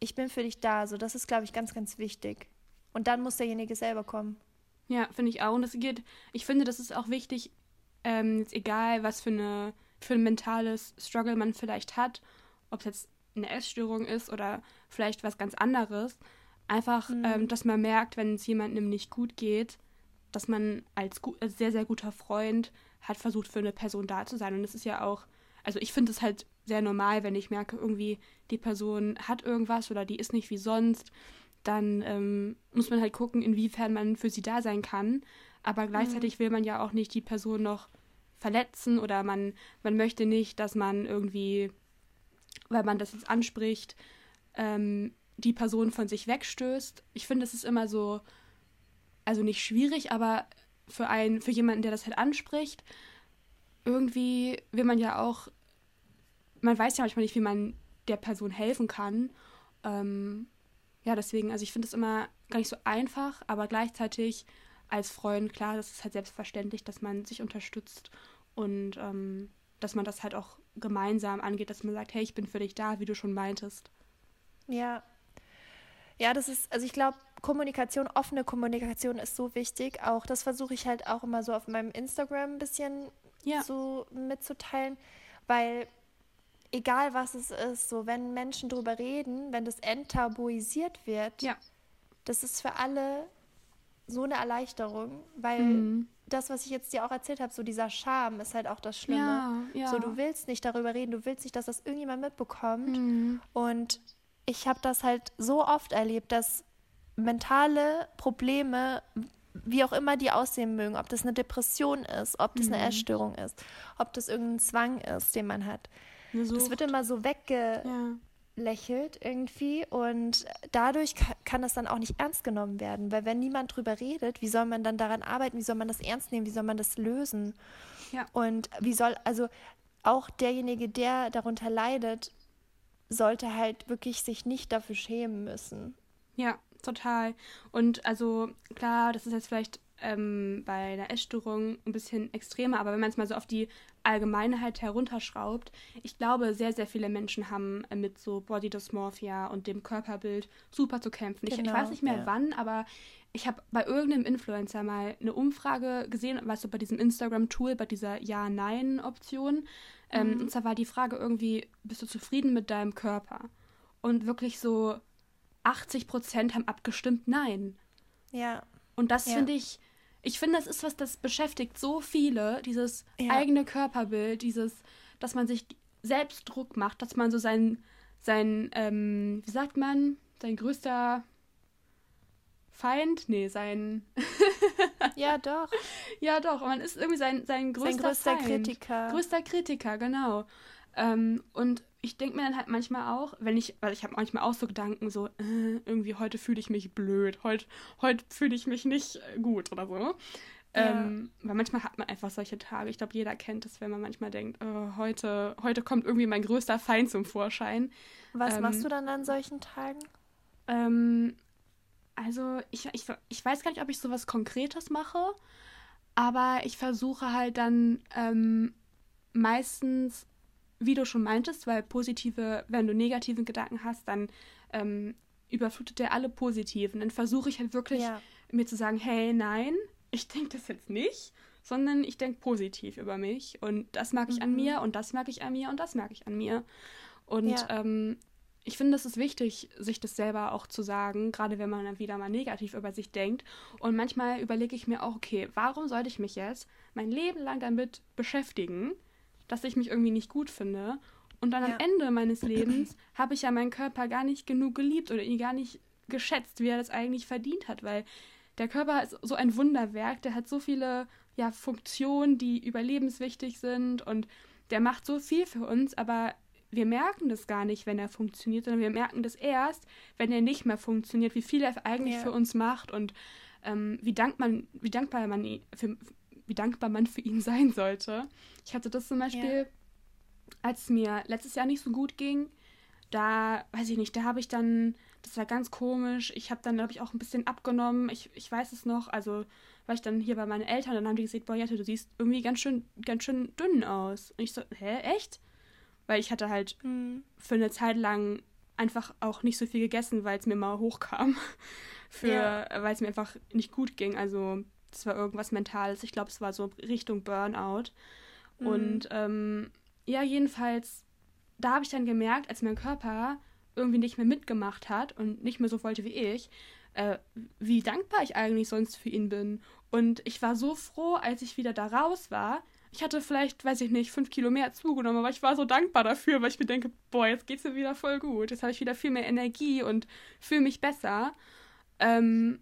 A: ich bin für dich da. So, das ist, glaube ich, ganz, ganz wichtig. Und dann muss derjenige selber kommen.
B: Ja, finde ich auch. Und es geht, ich finde, das ist auch wichtig, ähm, jetzt egal, was für, eine, für ein mentales Struggle man vielleicht hat, ob es jetzt eine Essstörung ist oder vielleicht was ganz anderes, einfach, ähm, dass man merkt, wenn es jemandem nicht gut geht, dass man als, gu als sehr, sehr guter Freund hat versucht, für eine Person da zu sein. Und es ist ja auch, also ich finde es halt sehr normal, wenn ich merke, irgendwie die Person hat irgendwas oder die ist nicht wie sonst, dann ähm, muss man halt gucken, inwiefern man für sie da sein kann. Aber gleichzeitig will man ja auch nicht die Person noch verletzen oder man, man möchte nicht, dass man irgendwie, weil man das jetzt anspricht, ähm, die Person von sich wegstößt. Ich finde, es ist immer so, also nicht schwierig, aber für einen, für jemanden, der das halt anspricht, irgendwie will man ja auch, man weiß ja manchmal nicht, wie man der Person helfen kann. Ähm, ja, deswegen, also ich finde es immer gar nicht so einfach, aber gleichzeitig als Freund, klar, das ist halt selbstverständlich, dass man sich unterstützt und ähm, dass man das halt auch gemeinsam angeht, dass man sagt, hey, ich bin für dich da, wie du schon meintest.
A: Ja. Ja, das ist, also ich glaube, Kommunikation, offene Kommunikation ist so wichtig. Auch das versuche ich halt auch immer so auf meinem Instagram ein bisschen
B: Ja.
A: so mitzuteilen, weil egal was es ist, so wenn Menschen drüber reden, wenn das enttabuisiert wird,
B: Ja.
A: das ist für alle so eine Erleichterung, weil
B: Mhm.
A: das, was ich jetzt dir auch erzählt habe, so dieser Charme ist halt auch das Schlimme.
B: Ja, ja.
A: So, du willst nicht darüber reden, du willst nicht, dass das irgendjemand mitbekommt.
B: Mhm.
A: Und ich habe das halt so oft erlebt, dass mentale Probleme, wie auch immer die aussehen mögen, ob das eine Depression ist, ob das eine
B: Mhm.
A: Essstörung ist, ob das irgendein Zwang ist, den man hat,
B: Eine
A: das
B: Sucht.
A: wird immer so weggelächelt
B: ja.
A: irgendwie und dadurch ka- kann das dann auch nicht ernst genommen werden, weil wenn niemand drüber redet, wie soll man dann daran arbeiten, wie soll man das ernst nehmen, wie soll man das lösen?
B: Ja.
A: Und wie soll, also auch derjenige, der darunter leidet, sollte halt wirklich sich nicht dafür schämen müssen.
B: Ja, total. Und also klar, das ist jetzt vielleicht ähm, bei einer Essstörung ein bisschen extremer, aber wenn man es mal so auf die Allgemeinheit herunterschraubt, ich glaube, sehr, sehr viele Menschen haben äh, mit so Body Dysmorphia und dem Körperbild super zu kämpfen. Ich, ich
A: Genau,
B: weiß nicht mehr
A: ja.
B: wann, aber ich habe bei irgendeinem Influencer mal eine Umfrage gesehen, weißt du, bei diesem Instagram-Tool, bei dieser Ja-Nein-Option. Ähm,
A: Mhm.
B: Und zwar war die Frage irgendwie, bist du zufrieden mit deinem Körper? Und wirklich so 80 Prozent haben abgestimmt Nein.
A: Ja,
B: Und das
A: Ja.
B: finde ich, ich finde, das ist was, das beschäftigt so viele, dieses
A: Ja.
B: eigene Körperbild, dieses, dass man sich selbst Druck macht, dass man so sein, sein ähm, wie sagt man, sein größter Feind, nee, sein.
A: ja, doch.
B: Ja, doch. Man ist irgendwie sein, sein größter, sein größter Feind. Kritiker. Größter Kritiker, genau. Ähm, und ich denke mir dann halt manchmal auch, wenn ich, weil ich habe manchmal auch so Gedanken, so, äh, irgendwie heute fühle ich mich blöd, heute, heute fühle ich mich nicht gut oder so. Ähm, weil manchmal hat man einfach solche Tage. Ich glaube, jeder kennt es, wenn man manchmal denkt, oh, heute, heute kommt irgendwie mein größter Feind zum Vorschein.
A: Was ähm, machst du dann an solchen Tagen?
B: Ähm, also, ich, ich, ich weiß gar nicht, ob ich sowas Konkretes mache, aber ich versuche halt dann ähm, meistens, wie du schon meintest, weil positive, wenn du negativen Gedanken hast, dann ähm, überflutet der alle positiven. Dann versuche ich halt wirklich ja. mir zu sagen, hey, nein, ich denke das jetzt nicht, sondern ich denke positiv über mich. Und das mag ich mhm. an mir und das mag ich an mir und das mag ich an mir. Und ja. ähm, ich finde, es ist wichtig, sich das selber auch zu sagen, gerade wenn man dann wieder mal negativ über sich denkt. Und manchmal überlege ich mir auch, okay, warum sollte ich mich jetzt mein Leben lang damit beschäftigen, dass ich mich irgendwie nicht gut finde? Und dann ja. am Ende meines Lebens habe ich ja meinen Körper gar nicht genug geliebt oder ihn gar nicht geschätzt, wie er das eigentlich verdient hat, weil der Körper ist so ein Wunderwerk, der hat so viele ja, Funktionen, die überlebenswichtig sind und der macht so viel für uns, aber wir merken das gar nicht, wenn er funktioniert, sondern wir merken das erst, wenn er nicht mehr funktioniert, wie viel er eigentlich ja. für uns macht und ähm, wie, dank man, wie, dankbar man für, wie dankbar man für ihn sein sollte. Ich hatte das zum Beispiel, ja. als es mir letztes Jahr nicht so gut ging, da, weiß ich nicht, da habe ich dann das war ganz komisch. Ich habe dann, glaube ich, auch ein bisschen abgenommen. Ich, ich weiß es noch. Also war ich dann hier bei meinen Eltern, dann haben die gesagt, boah, Jette, du siehst irgendwie ganz schön, ganz schön dünn aus. Und ich so, hä, echt? Weil ich hatte halt mhm. für eine Zeit lang einfach auch nicht so viel gegessen, weil es mir mal hochkam. für, ja. weil es mir einfach nicht gut ging. Also das war irgendwas Mentales. Ich glaube, es war so Richtung Burnout. Mhm. Und ähm, ja, jedenfalls, da habe ich dann gemerkt, als mein Körper irgendwie nicht mehr mitgemacht hat und nicht mehr so wollte wie ich, äh, wie dankbar ich eigentlich sonst für ihn bin. Und ich war so froh, als ich wieder da raus war. Ich hatte vielleicht, weiß ich nicht, fünf Kilo mehr zugenommen, aber ich war so dankbar dafür, weil ich mir denke, boah, jetzt geht's mir wieder voll gut. Jetzt habe ich wieder viel mehr Energie und fühle mich besser. Ähm,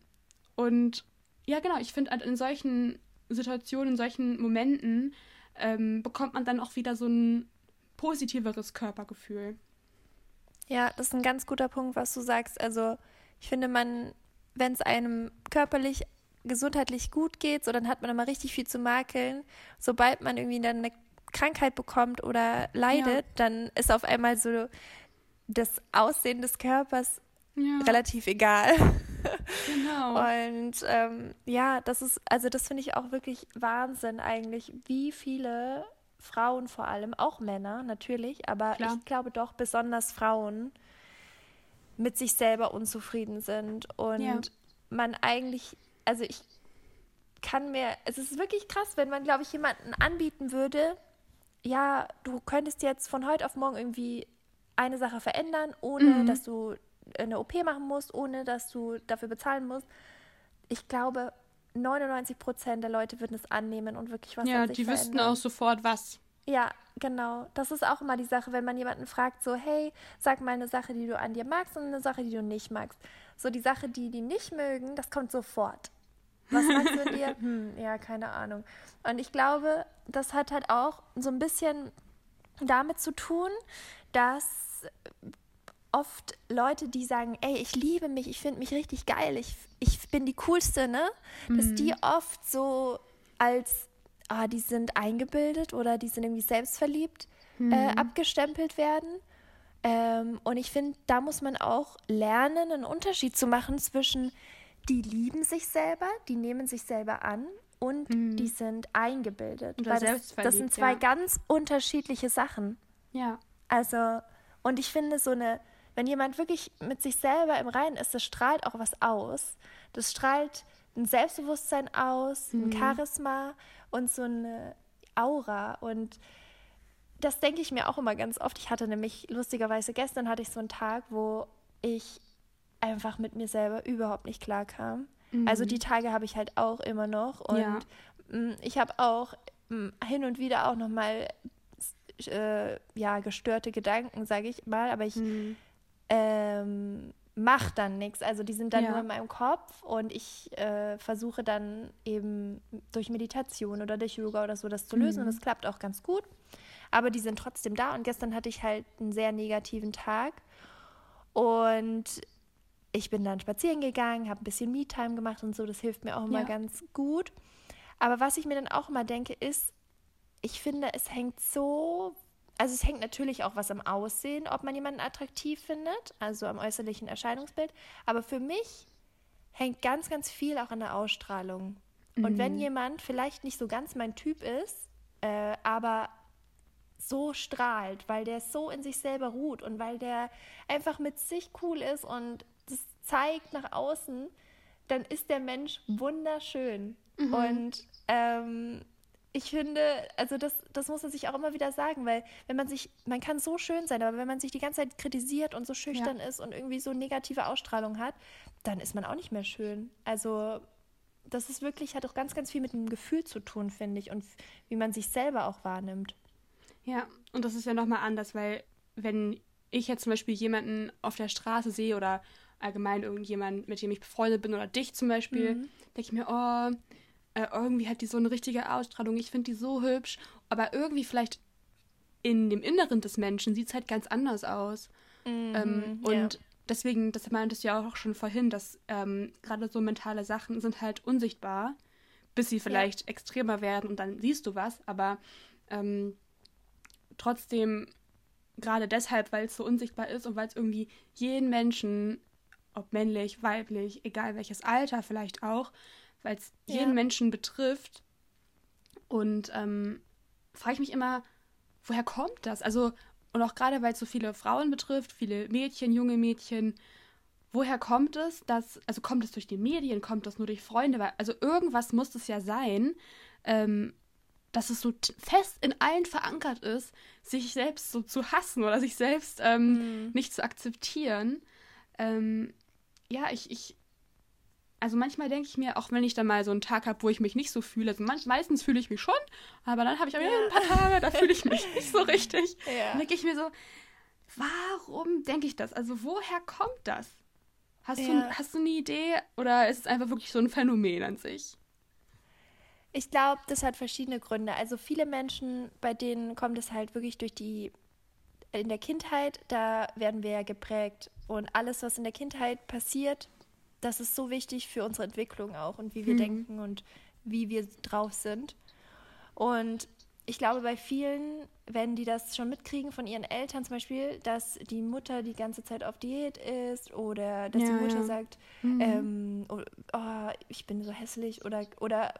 B: und ja, genau, ich finde, in solchen Situationen, in solchen Momenten ähm, bekommt man dann auch wieder so ein positiveres Körpergefühl.
A: Ja, das ist ein ganz guter Punkt, was du sagst. Also ich finde, man, wenn es einem körperlich, gesundheitlich gut geht, so dann hat man immer richtig viel zu makeln. Sobald man irgendwie dann eine Krankheit bekommt oder leidet, ja. dann ist auf einmal so das Aussehen des Körpers ja. relativ egal. Genau. Und ähm, ja, das ist, also das finde ich auch wirklich Wahnsinn eigentlich, wie viele Frauen vor allem, auch Männer natürlich, aber Klar. ich glaube doch besonders Frauen mit sich selber unzufrieden sind und ja. man eigentlich, also ich kann mir, es ist wirklich krass, wenn man, glaube ich, jemanden anbieten würde, ja, du könntest jetzt von heute auf morgen irgendwie eine Sache verändern, ohne mhm. dass du eine OP machen musst, ohne dass du dafür bezahlen musst. Ich glaube, 99 Prozent der Leute würden es annehmen und wirklich was
B: Ja, die verändern. wüssten auch sofort was.
A: Ja, genau. Das ist auch immer die Sache, wenn man jemanden fragt, so, hey, sag mal eine Sache, die du an dir magst und eine Sache, die du nicht magst. So die Sache, die die nicht mögen, das kommt sofort. Was magst du an dir? Hm, ja, keine Ahnung. Und ich glaube, das hat halt auch so ein bisschen damit zu tun, dass oft Leute, die sagen, ey, ich liebe mich, ich finde mich richtig geil, ich, ich bin die Coolste, ne? Dass mhm. die oft so als ah, die sind eingebildet oder die sind irgendwie selbstverliebt mhm. äh, abgestempelt werden. Ähm, und ich finde, da muss man auch lernen, einen Unterschied zu machen zwischen die lieben sich selber, die nehmen sich selber an und mhm. die sind eingebildet. Weil das, das sind zwei ja. ganz unterschiedliche Sachen.
B: Ja.
A: Also, und ich finde, so eine, wenn jemand wirklich mit sich selber im Reinen ist, das strahlt auch was aus. Das strahlt ein Selbstbewusstsein aus, ein mhm. Charisma und so eine Aura. Und das denke ich mir auch immer ganz oft. Ich hatte nämlich lustigerweise gestern hatte ich so einen Tag, wo ich einfach mit mir selber überhaupt nicht klar kam. Mhm. Also die Tage habe ich halt auch immer noch. Und ja. Mm, ich habe auch mm, hin und wieder auch noch mal äh, ja, gestörte Gedanken, sage ich mal. Aber ich mhm. Ähm, mache dann nichts. Also die sind dann
B: Ja.
A: nur in meinem Kopf und ich äh, versuche dann eben durch Meditation oder durch Yoga oder so das zu lösen und
B: Mhm.
A: das klappt auch ganz gut. Aber die sind trotzdem da und gestern hatte ich halt einen sehr negativen Tag und ich bin dann spazieren gegangen, habe ein bisschen Me-Time gemacht und so, das hilft mir auch immer
B: Ja.
A: ganz gut. Aber was ich mir dann auch immer denke, ist, ich finde, es hängt so, also es hängt natürlich auch was am Aussehen, ob man jemanden attraktiv findet, also am äußerlichen Erscheinungsbild. Aber für mich hängt ganz, ganz viel auch an der Ausstrahlung. Und wenn jemand vielleicht nicht so ganz mein Typ ist, äh, aber so strahlt, weil der so in sich selber ruht und weil der einfach mit sich cool ist und das zeigt nach außen, dann ist der Mensch wunderschön. Und ähm, ich finde, also das, das muss man sich auch immer wieder sagen, weil wenn man sich, man kann so schön sein, aber wenn man sich die ganze Zeit kritisiert und so schüchtern ist und irgendwie so negative Ausstrahlung hat, dann ist man auch nicht mehr schön. Also das ist wirklich, hat auch ganz, ganz viel mit dem Gefühl zu tun, finde ich, und wie man sich selber auch wahrnimmt.
B: Ja, und das ist ja nochmal anders, weil wenn ich jetzt zum Beispiel jemanden auf der Straße sehe oder allgemein irgendjemand, mit dem ich befreundet bin oder dich zum Beispiel,
A: Mhm.
B: denke ich mir, oh, äh, irgendwie hat die so eine richtige Ausstrahlung, ich finde die so hübsch, aber irgendwie vielleicht in dem Inneren des Menschen sieht es halt ganz anders aus. Ähm,
A: ja.
B: und deswegen, das meintest du ja auch schon vorhin, dass ähm, gerade so mentale Sachen sind halt unsichtbar, bis sie vielleicht extremer werden und dann siehst du was, aber ähm, trotzdem, gerade deshalb, weil es so unsichtbar ist und weil es irgendwie jeden Menschen, ob männlich, weiblich, egal welches Alter vielleicht auch, weil es
A: Ja.
B: jeden Menschen betrifft. Und ähm, frage ich mich immer, woher kommt das? Also, und auch gerade weil es so viele Frauen betrifft, viele Mädchen, junge Mädchen, woher kommt es, dass, also kommt es durch die Medien, kommt das nur durch Freunde, weil, also irgendwas muss es ja sein, ähm, dass es so fest in allen verankert ist, sich selbst so zu hassen oder sich selbst ähm, nicht zu akzeptieren. Ähm, ja, ich, ich, also manchmal denke ich mir, auch wenn ich dann mal so einen Tag habe, wo ich mich nicht so fühle, also manch, meistens fühle ich mich schon, aber dann habe ich auch wieder ein paar Tage, da fühle ich mich nicht so richtig.
A: Ja.
B: Dann denke ich mir so, warum denke ich das? Also woher kommt das? Hast,
A: Ja.
B: du, hast du eine Idee oder ist es einfach wirklich so ein Phänomen an sich?
A: Ich glaube, das hat verschiedene Gründe. Also viele Menschen, bei denen kommt es halt wirklich durch die, in der Kindheit, da werden wir ja geprägt. Und alles, was in der Kindheit passiert, das ist so wichtig für unsere Entwicklung auch und wie wir
B: Mhm.
A: denken und wie wir drauf sind. Und ich glaube, bei vielen, wenn die das schon mitkriegen von ihren Eltern zum Beispiel, dass die Mutter die ganze Zeit auf Diät ist oder dass
B: Ja,
A: die Mutter
B: ja.
A: sagt,
B: Mhm.
A: ähm, oh, oh, ich bin so hässlich oder, oder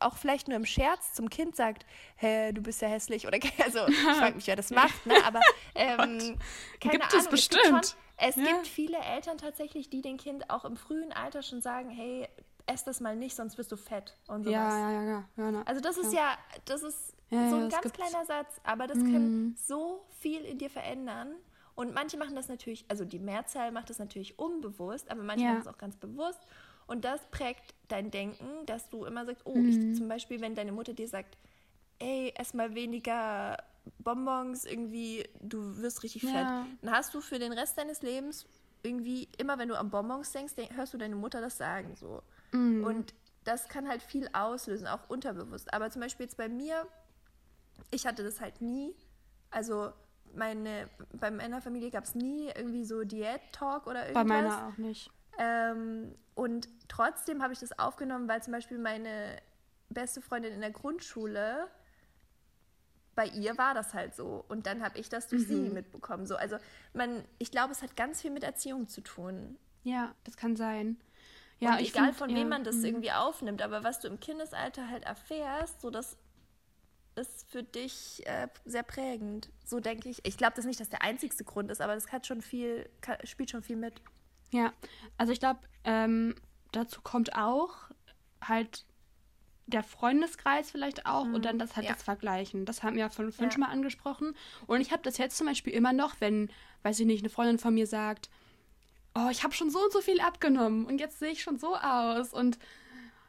A: auch vielleicht nur im Scherz zum Kind sagt, hä, du bist ja hässlich oder also ich frage mich, wer das macht, ne? Aber ähm, keine
B: Gibt es
A: Ahnung,
B: bestimmt.
A: gibt schon, es
B: Ja.
A: gibt viele Eltern tatsächlich, die dem Kind auch im frühen Alter schon sagen, hey, ess das mal nicht, sonst wirst du fett und sowas.
B: Ja, ja, ja, ja. ja na,
A: Also das ist ja, das ist
B: Ja,
A: so ein ganz kleiner Satz, aber das
B: Mhm.
A: kann so viel in dir verändern. Und manche machen das natürlich, also die Mehrzahl macht das natürlich unbewusst, aber manche machen es auch ganz bewusst. Und das prägt dein Denken, dass du immer sagst, oh,
B: Mhm.
A: ich zum Beispiel, wenn deine Mutter dir sagt, ey, ess mal weniger Bonbons, irgendwie, du wirst richtig
B: Ja.
A: fett. Dann hast du für den Rest deines Lebens irgendwie, immer wenn du an Bonbons denkst, denk, hörst du deine Mutter das sagen so.
B: Mhm.
A: Und das kann halt viel auslösen, auch unterbewusst. Aber zum Beispiel jetzt bei mir, ich hatte das halt nie. Also meine, bei meiner Familie gab es nie irgendwie so Diät-Talk oder irgendwas.
B: Bei meiner auch nicht.
A: Ähm, und trotzdem habe ich das aufgenommen, weil zum Beispiel meine beste Freundin in der Grundschule, bei ihr war das halt so. Und dann habe ich das durch sie
B: Mhm.
A: mitbekommen. So, also man, ich glaube, es hat ganz viel mit Erziehung zu tun.
B: Ja, das kann sein. Ja,
A: und
B: ich
A: egal
B: find,
A: von
B: ja,
A: wem man das
B: mhm.
A: irgendwie aufnimmt, aber was du im Kindesalter halt erfährst, so das ist für dich äh, sehr prägend. So denke ich. Ich glaube das nicht, dass der einzigste Grund ist, aber das hat schon viel, spielt schon viel mit.
B: Ja, also ich glaube, ähm, dazu kommt auch halt der Freundeskreis vielleicht auch und dann das halt
A: Mhm. ja.
B: das Vergleichen. Das haben wir ja von vorhin
A: Ja.
B: schon mal angesprochen. Und ich habe das jetzt zum Beispiel immer noch, wenn, weiß ich nicht, eine Freundin von mir sagt, oh, ich habe schon so und so viel abgenommen und jetzt sehe ich schon so aus und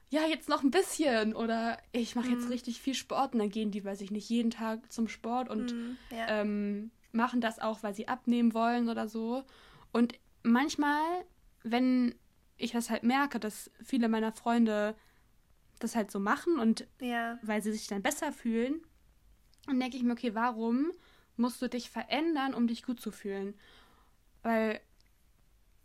B: ja, jetzt noch ein bisschen oder ich mache
A: Mhm.
B: jetzt richtig viel Sport und dann gehen die, weiß ich nicht, jeden Tag zum Sport und
A: Ja.
B: ähm, machen das auch, weil sie abnehmen wollen oder so. Und manchmal wenn ich das halt merke, dass viele meiner Freunde das halt so machen und
A: Ja.
B: weil sie sich dann besser fühlen, dann denke ich mir, okay, warum musst du dich verändern, um dich gut zu fühlen? Weil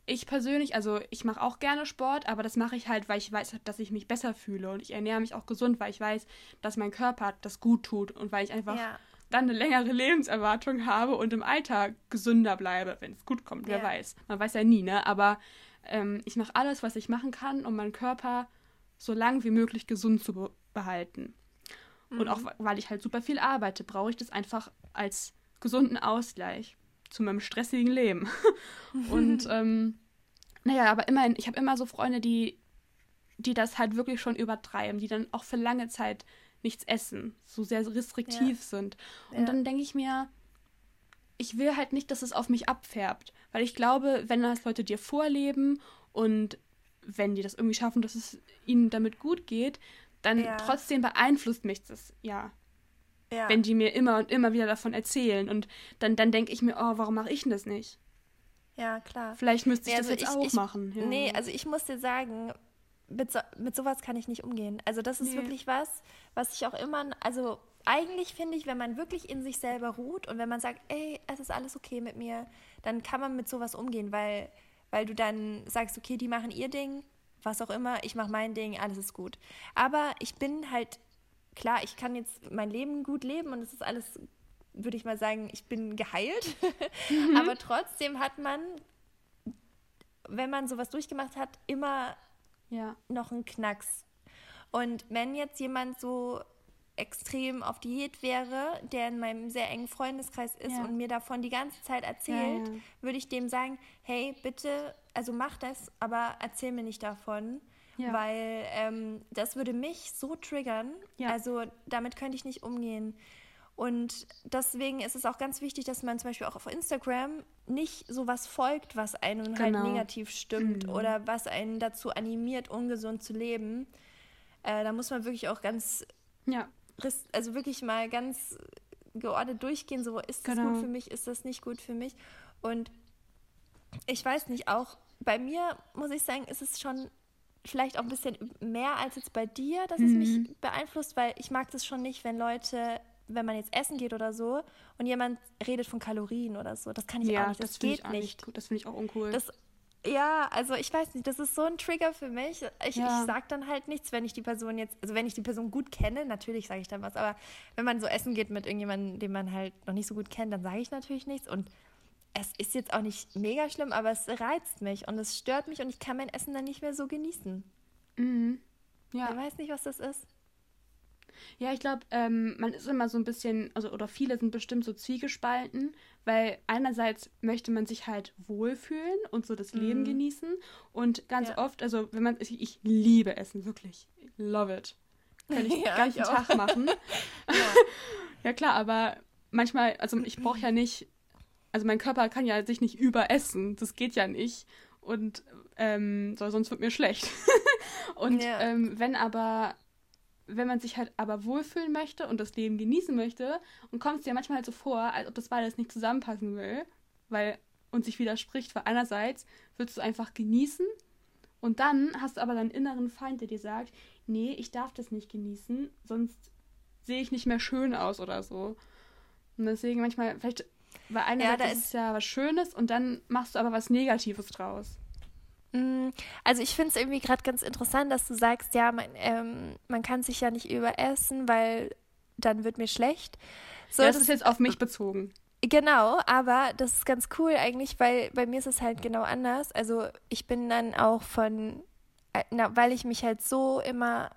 B: ich persönlich, also ich mache auch gerne Sport, aber das mache ich halt, weil ich weiß, dass ich mich besser fühle und ich ernähre mich auch gesund, weil ich weiß, dass mein Körper das gut tut und weil ich einfach
A: Ja.
B: dann eine längere Lebenserwartung habe und im Alter gesünder bleibe, wenn es gut kommt, wer
A: Ja.
B: weiß. Man weiß ja nie, ne? Aber ähm, ich mache alles, was ich machen kann, um meinen Körper so lang wie möglich gesund zu be behalten. Und auch wa- weil ich halt super viel arbeite, brauche ich das einfach als gesunden Ausgleich zu meinem stressigen Leben. Und ähm, naja, aber immerhin, ich habe immer so Freunde, die, die das halt wirklich schon übertreiben, die dann auch für lange Zeit nichts essen, so sehr restriktiv sind. Und
A: Ja.
B: dann denke ich mir, ich will halt nicht, dass es auf mich abfärbt. Weil ich glaube, wenn das Leute dir vorleben und wenn die das irgendwie schaffen, dass es ihnen damit gut geht, dann
A: Ja.
B: trotzdem beeinflusst mich das, ja.
A: Ja.
B: Wenn die mir immer und immer wieder davon erzählen. Und dann, dann denke ich mir, oh, warum mache ich denn das nicht?
A: ja, klar.
B: Vielleicht müsste ich
A: Nee,
B: das
A: also
B: jetzt
A: ich-
B: auch
A: ich-
B: machen. Ja.
A: Nee, also ich muss dir sagen, mit, so, mit sowas kann ich nicht umgehen. Also das ist
B: Nee.
A: wirklich was, was ich auch immer, also eigentlich finde ich, wenn man wirklich in sich selber ruht und wenn man sagt, ey, es ist alles okay mit mir, dann kann man mit sowas umgehen, weil, weil du dann sagst, okay, die machen ihr Ding, was auch immer, ich mache mein Ding, alles ist gut. Aber ich bin halt, klar, ich kann jetzt mein Leben gut leben und es ist alles, würde ich mal sagen, ich bin geheilt. Aber trotzdem hat man, wenn man sowas durchgemacht hat, immer
B: ja.
A: noch einen Knacks. Und wenn jetzt jemand so extrem auf Diät wäre, der in meinem sehr engen Freundeskreis ist
B: Ja.
A: und mir davon die ganze Zeit erzählt,
B: Ja, ja.
A: würde ich dem sagen, hey, bitte, also mach das, aber erzähl mir nicht davon, weil ähm, das würde mich so triggern. Also damit könnte ich nicht umgehen. Und deswegen ist es auch ganz wichtig, dass man zum Beispiel auch auf Instagram nicht sowas folgt, was einen halt
B: Genau.
A: negativ stimmt
B: Mhm.
A: oder was einen dazu animiert, ungesund zu leben. Äh, da muss man wirklich auch ganz,
B: Ja.
A: Also wirklich mal ganz geordnet durchgehen, so ist das
B: Genau.
A: gut für mich, ist das nicht gut für mich. Und ich weiß nicht, auch bei mir muss ich sagen, ist es schon vielleicht auch ein bisschen mehr als jetzt bei dir, dass es
B: Mhm.
A: mich beeinflusst, weil ich mag das schon nicht, wenn Leute, wenn man jetzt essen geht oder so und jemand redet von Kalorien oder so. Das kann ich
B: ja,
A: auch nicht. Das,
B: finde
A: geht nicht.
B: nicht. Das finde ich auch uncool.
A: Das, ja, also ich weiß nicht, das ist so ein Trigger für mich. Ich,
B: Ja.
A: ich sag dann halt nichts, wenn ich die Person jetzt, also wenn ich die Person gut kenne, natürlich sage ich dann was, aber wenn man so essen geht mit irgendjemandem, den man halt noch nicht so gut kennt, dann sage ich natürlich nichts und es ist jetzt auch nicht mega schlimm, aber es reizt mich und es stört mich und ich kann mein Essen dann nicht mehr so genießen.
B: mhm.
A: Ich
B: Ja.
A: weiß nicht, was das ist.
B: Ja, ich glaube, ähm, man ist immer so ein bisschen, also oder viele sind bestimmt so zwiegespalten, weil einerseits möchte man sich halt wohlfühlen und so das Leben genießen und ganz
A: Ja.
B: oft, also wenn man, ich, ich liebe Essen, wirklich, love it, kann ich
A: Ja,
B: den ganzen
A: ich.
B: Tag machen. ja klar, aber manchmal, also ich brauche ja nicht, also mein Körper kann ja sich nicht überessen, das geht ja nicht und ähm, so, sonst wird mir schlecht. und
A: Ja.
B: ähm, wenn aber wenn man sich halt aber wohlfühlen möchte und das Leben genießen möchte und kommt es dir manchmal halt so vor, als ob das beides nicht zusammenpassen will, weil und sich widerspricht, weil einerseits willst du einfach genießen und dann hast du aber deinen inneren Feind, der dir sagt, nee, ich darf das nicht genießen, sonst sehe ich nicht mehr schön aus oder so. Und deswegen manchmal, vielleicht, weil einerseits
A: da
B: ist
A: ist-
B: es ja was Schönes und dann machst du aber was Negatives draus.
A: Mm, Also ich finde es irgendwie gerade ganz interessant, dass du sagst, ja, man, ähm, man kann sich ja nicht überessen, weil dann wird mir schlecht. So,
B: ja, das ist jetzt auf mich bezogen.
A: Genau, aber das ist ganz cool eigentlich, weil bei mir ist es halt genau anders. Also ich bin dann auch von, äh, na, weil ich mich halt so immer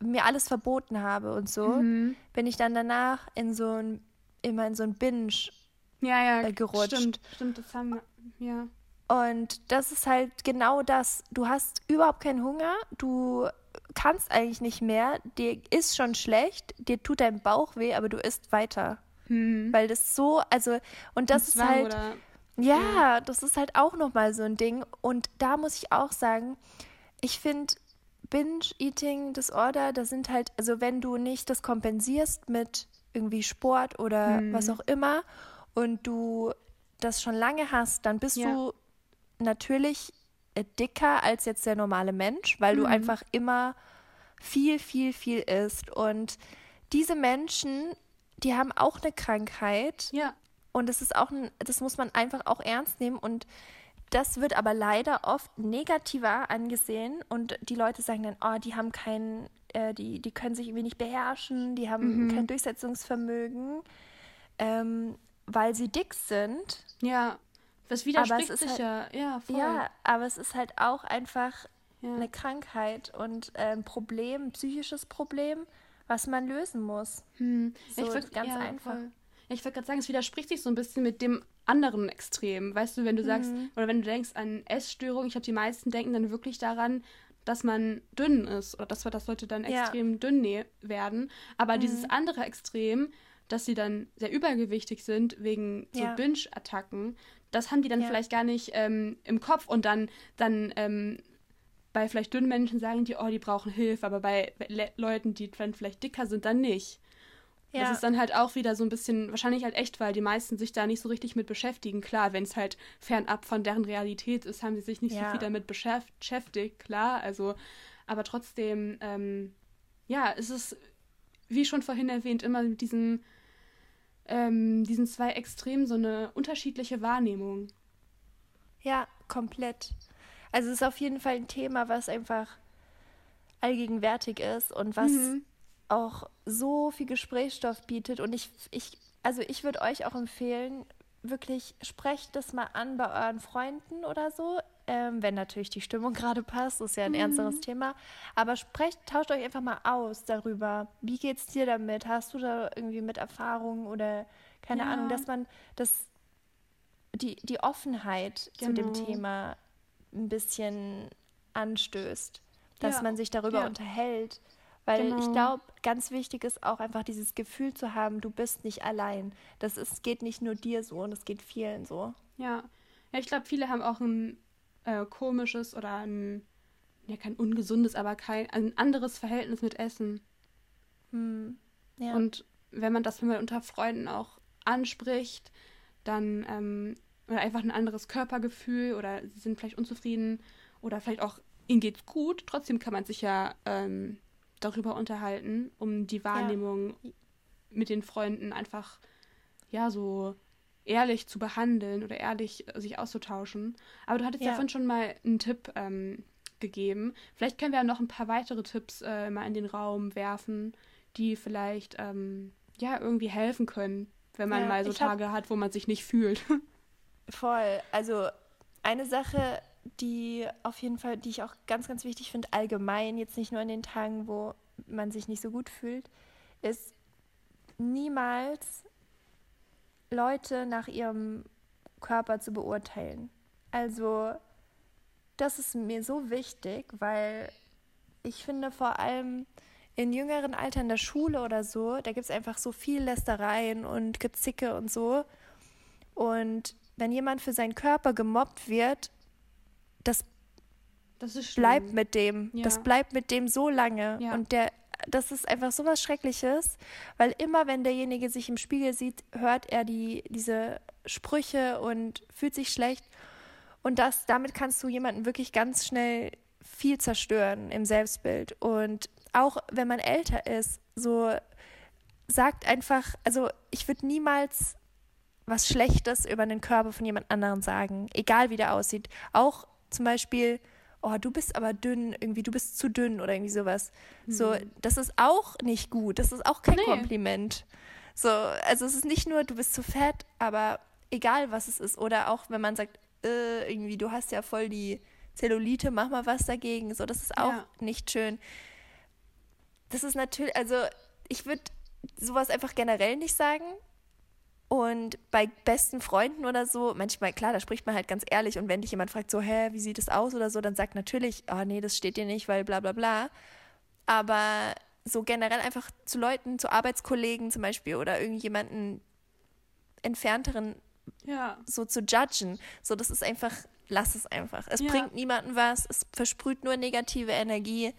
A: mir alles verboten habe und so,
B: Mhm.
A: bin ich dann danach in so ein immer in so ein Binge
B: Ja, ja,
A: äh, gerutscht.
B: Stimmt, stimmt, das haben wir, ja.
A: Und das ist halt genau das. Du hast überhaupt keinen Hunger, du kannst eigentlich nicht mehr, dir ist schon schlecht, dir tut dein Bauch weh, aber du isst weiter.
B: Hm.
A: Weil das so, also, und das ist
B: Zwang
A: halt,
B: Oder,
A: ja, das ist halt auch nochmal so ein Ding. Und da muss ich auch sagen, ich finde Binge-Eating Disorder, das sind halt, also wenn du nicht das kompensierst mit irgendwie Sport oder
B: Hm.
A: was auch immer und du das schon lange hast, dann bist
B: Ja.
A: du natürlich äh, dicker als jetzt der normale Mensch, weil
B: Mhm.
A: du einfach immer viel, viel, viel isst. Und diese Menschen, die haben auch eine Krankheit
B: Ja.
A: und das ist auch ein, das muss man einfach auch ernst nehmen und das wird aber leider oft negativer angesehen und die Leute sagen dann, oh, die haben kein, äh, die, die können sich irgendwie nicht beherrschen, die haben
B: Mhm.
A: kein Durchsetzungsvermögen, ähm, weil sie dick sind.
B: Ja. Das widerspricht sich
A: halt-
B: ja. Ja, voll.
A: Ja, aber es ist halt auch einfach
B: Ja.
A: eine Krankheit und ein Problem, ein psychisches Problem, was man lösen muss.
B: Hm.
A: So,
B: ich würd,
A: ganz
B: ja,
A: einfach.
B: voll. Ja, ich wollte gerade sagen, es widerspricht sich so ein bisschen mit dem anderen Extrem. Weißt du, wenn du sagst,
A: Mhm.
B: oder wenn du denkst an Essstörungen, ich glaube, die meisten denken dann wirklich daran, dass man dünn ist oder dass, dass Leute dann
A: Ja. Mhm.
B: extrem dünn ne werden. Aber dieses andere Extrem, dass sie dann sehr übergewichtig sind wegen so
A: Ja.
B: Binge-Attacken, das haben die dann
A: Ja.
B: vielleicht gar nicht ähm, im Kopf und dann, dann ähm, bei vielleicht dünnen Menschen sagen die, oh, die brauchen Hilfe, aber bei Le Leuten, die dann vielleicht dicker sind, dann nicht. Das ist dann halt auch wieder so ein bisschen, wahrscheinlich halt echt, weil die meisten sich da nicht so richtig mit beschäftigen. Klar, wenn es halt fernab von deren Realität ist, haben sie sich nicht
A: Ja.
B: so viel damit beschäft- beschäftigt, klar. Also, aber trotzdem, ähm, ja, es ist, wie schon vorhin erwähnt, immer mit diesen, ähm, diesen zwei Extremen so eine unterschiedliche Wahrnehmung.
A: Ja, komplett. Also es ist auf jeden Fall ein Thema, was einfach allgegenwärtig ist und was
B: Mhm.
A: auch so viel Gesprächsstoff bietet. Und ich, ich, also ich würde euch auch empfehlen, wirklich sprecht das mal an bei euren Freunden oder so. Ähm, wenn natürlich die Stimmung gerade passt, ist ja ein ernsteres Thema. Aber sprecht, tauscht euch einfach mal aus darüber. Wie geht's dir damit? Hast du da irgendwie mit Erfahrung oder keine
B: Ja.
A: Ahnung, dass man das die, die Offenheit zu dem
B: Genau.
A: Thema ein bisschen anstößt, dass
B: Ja.
A: man sich darüber
B: Ja.
A: unterhält. Weil ich
B: Genau.
A: glaube, ganz wichtig ist auch einfach dieses Gefühl zu haben, du bist nicht allein. Das ist, geht nicht nur dir so und es geht vielen so.
B: Ja, ja ich glaube, viele haben auch ein äh, komisches oder ein, ja, kein ungesundes, aber kein, ein anderes Verhältnis mit Essen.
A: Hm. Ja.
B: Und wenn man das mal unter Freunden auch anspricht, dann ähm, oder einfach ein anderes Körpergefühl oder sie sind vielleicht unzufrieden oder vielleicht auch ihnen geht's gut, trotzdem kann man sich ja ähm, darüber unterhalten, um die Wahrnehmung mit den Freunden einfach ja so ehrlich zu behandeln oder ehrlich äh, sich auszutauschen. Aber du hattest ja,
A: Ja.
B: vorhin schon mal einen Tipp ähm, gegeben. Vielleicht können wir ja noch ein paar weitere Tipps äh, mal in den Raum werfen, die vielleicht ähm, ja irgendwie helfen können, wenn man
A: Ja,
B: mal so Tage hat, wo man sich nicht fühlt.
A: Voll. Also eine Sache, die auf jeden Fall, die ich auch ganz, ganz wichtig finde, allgemein, jetzt nicht nur in den Tagen, wo man sich nicht so gut fühlt, ist niemals Leute nach ihrem Körper zu beurteilen. Also das ist mir so wichtig, weil ich finde vor allem in jüngeren Altern in der Schule oder so, da gibt es einfach so viel Lästereien und Gezicke und so. Und wenn jemand für seinen Körper gemobbt wird, das
B: Das
A: bleibt mit dem.
B: Ja.
A: Das bleibt mit dem so lange.
B: Ja.
A: Und der, das ist einfach so was Schreckliches, weil immer, wenn derjenige sich im Spiegel sieht, hört er die, diese Sprüche und fühlt sich schlecht. Und das, damit kannst du jemanden wirklich ganz schnell viel zerstören im Selbstbild. Und auch wenn man älter ist, so sagt einfach, also ich würde niemals was Schlechtes über den Körper von jemand anderem sagen, egal wie der aussieht. Auch zum Beispiel, oh, du bist aber dünn, irgendwie, du bist zu dünn oder irgendwie sowas. So, das ist auch nicht gut. Das ist auch kein
B: Nee.
A: Kompliment. So, also es ist nicht nur, du bist zu fett, aber egal was es ist. Oder auch wenn man sagt, äh, irgendwie, du hast ja voll die Zellulite, mach mal was dagegen. So, das ist auch
B: Ja.
A: nicht schön. Das ist natürlich, also ich würde sowas einfach generell nicht sagen. Und bei besten Freunden oder so, manchmal, klar, da spricht man halt ganz ehrlich. Und wenn dich jemand fragt, so, hä, wie sieht es aus oder so, dann sagt natürlich, oh nee, das steht dir nicht, weil bla bla bla. Aber so generell einfach zu Leuten, zu Arbeitskollegen zum Beispiel oder irgendjemanden entfernteren
B: Ja.
A: so zu judgen. So, das ist einfach, lass es einfach. Es
B: Ja.
A: bringt niemandem was, es versprüht nur negative Energie.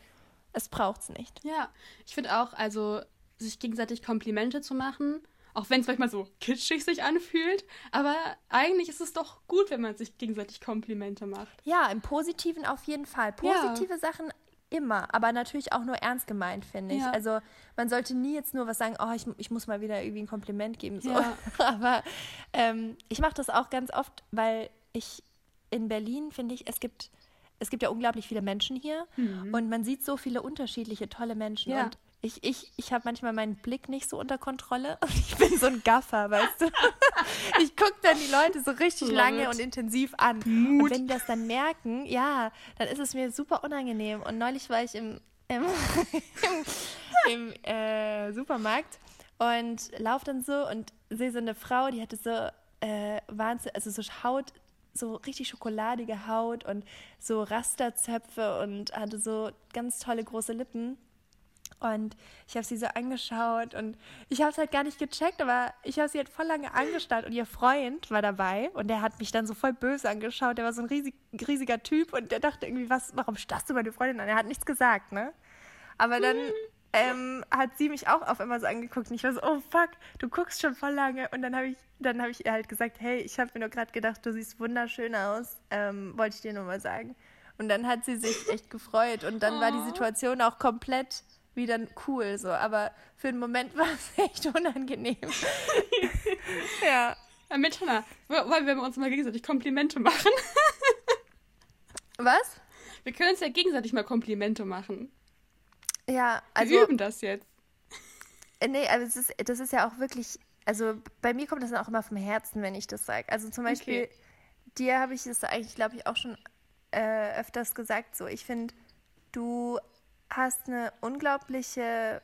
A: Es braucht es nicht.
B: Ja, ich finde auch, also sich gegenseitig Komplimente zu machen Auch wenn es manchmal so kitschig sich anfühlt. Aber eigentlich ist es doch gut, wenn man sich gegenseitig Komplimente macht.
A: Ja, im Positiven auf jeden Fall. Positive ja. Sachen immer, aber natürlich auch nur ernst gemeint, finde ich. Ja. Also man sollte nie jetzt nur was sagen, oh, ich, ich muss mal wieder irgendwie ein Kompliment geben. So. Ja. aber ähm, ich mache das auch ganz oft, weil ich in Berlin finde ich, es gibt, es gibt ja unglaublich viele Menschen hier mhm. und man sieht so viele unterschiedliche, tolle Menschen. Ja. Und ich, ich, ich habe manchmal meinen Blick nicht so unter Kontrolle und ich bin so ein Gaffer, weißt du? ich gucke dann die Leute so richtig lange und intensiv an. Mut. Und wenn die das dann merken, ja, dann ist es mir super unangenehm. Und neulich war ich im, im, im, im äh, Supermarkt und laufe dann so und sehe so eine Frau, die hatte so äh, Wahnsinn, also so Haut, so richtig schokoladige Haut und so Rasterzöpfe und hatte so ganz tolle große Lippen. Und ich habe sie so angeschaut und ich habe es halt gar nicht gecheckt, aber ich habe sie halt voll lange angestarrt und ihr Freund war dabei und der hat mich dann so voll böse angeschaut. Der war so ein riesig, riesiger Typ und der dachte irgendwie, was, warum starrst du meine Freundin an? Er hat nichts gesagt, ne? Aber dann ähm, hat sie mich auch auf einmal so angeguckt und ich war so, oh fuck, du guckst schon voll lange. Und dann habe ich, dann habe ich ihr halt gesagt, hey, ich habe mir nur gerade gedacht, du siehst wunderschön aus, ähm, wollte ich dir nur mal sagen. Und dann hat sie sich echt gefreut und dann oh. war die. Situation auch komplett wieder cool, so. Aber für einen Moment war es echt unangenehm.
B: ja. ja. Mit Hannah, wollen wir uns mal gegenseitig Komplimente machen?
A: Was?
B: Wir können uns ja gegenseitig mal Komplimente machen.
A: Ja, also.
B: Wir üben das jetzt.
A: Äh, nee, also das ist, das ist ja auch wirklich, also bei mir kommt das dann auch immer vom Herzen, wenn ich das sage. Also zum Beispiel, okay. dir habe ich das eigentlich, glaube ich, auch schon äh, öfters gesagt. So, ich finde, du hast eine unglaubliche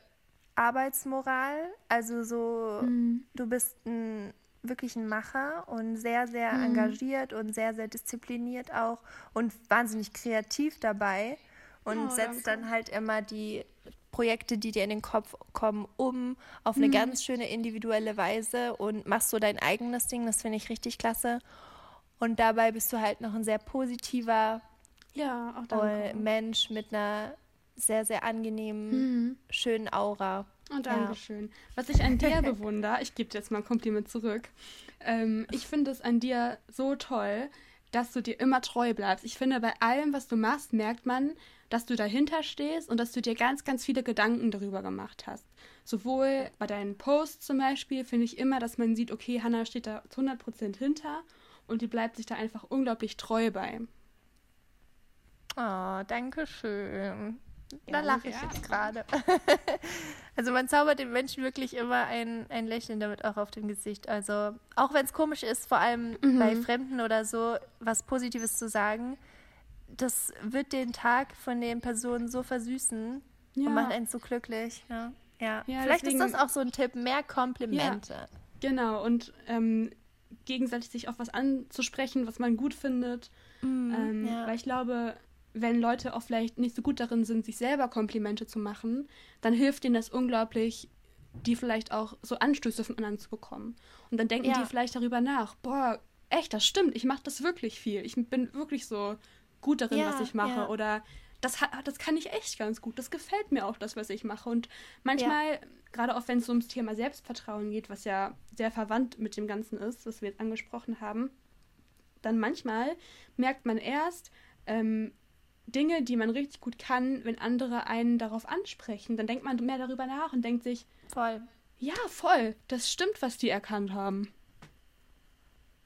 A: Arbeitsmoral. Also so, mhm. du bist ein wirklich ein Macher und sehr, sehr mhm. engagiert und sehr, sehr diszipliniert auch und wahnsinnig kreativ dabei und oh, setzt dann halt immer die Projekte, die dir in den Kopf kommen, um auf eine mhm. ganz schöne individuelle Weise und machst so dein eigenes Ding. Das finde ich richtig klasse. Und dabei bist du halt noch ein sehr positiver
B: ja,
A: Mensch mit einer sehr, sehr angenehmen, mhm. schönen Aura.
B: Oh, Dankeschön. Ja. Was ich an dir bewundere, ich gebe dir jetzt mal ein Kompliment zurück. Ähm, ich finde es an dir so toll, dass du dir immer treu bleibst. Ich finde, bei allem, was du machst, merkt man, dass du dahinter stehst und dass du dir ganz, ganz viele Gedanken darüber gemacht hast. Sowohl bei deinen Posts zum Beispiel finde ich immer, dass man sieht, okay, Hannah steht da zu 100% hinter und die bleibt sich da einfach unglaublich treu bei.
A: Oh, danke schön. Da lache ich jetzt gerade. also man zaubert den Menschen wirklich immer ein, ein Lächeln damit auch auf dem Gesicht. Also auch wenn es komisch ist, vor allem mhm. bei Fremden oder so, was Positives zu sagen, das wird den Tag von den Personen so versüßen ja. und macht einen so glücklich. Ja, ja. ja Vielleicht deswegen, ist das auch so ein Tipp, mehr Komplimente.
B: Genau, und ähm, gegenseitig sich auf was anzusprechen, was man gut findet. Mm, ähm, weil ich glaube, wenn Leute auch vielleicht nicht so gut darin sind, sich selber Komplimente zu machen, dann hilft ihnen das unglaublich, die vielleicht auch so Anstöße von anderen zu bekommen. Und dann denken die vielleicht darüber nach, boah, echt, das stimmt, ich mache das wirklich viel. Ich bin wirklich so gut darin, ja, was ich mache. Ja. Oder das, das kann ich echt ganz gut. Das gefällt mir auch, das, was ich mache. Und manchmal, ja. gerade auch wenn es ums Thema Selbstvertrauen geht, was ja sehr verwandt mit dem Ganzen ist, was wir jetzt angesprochen haben, dann manchmal merkt man erst ähm, Dinge, die man richtig gut kann, wenn andere einen darauf ansprechen. Dann denkt man mehr darüber nach und denkt sich,
A: voll.
B: Ja, voll. Das stimmt, was die erkannt haben.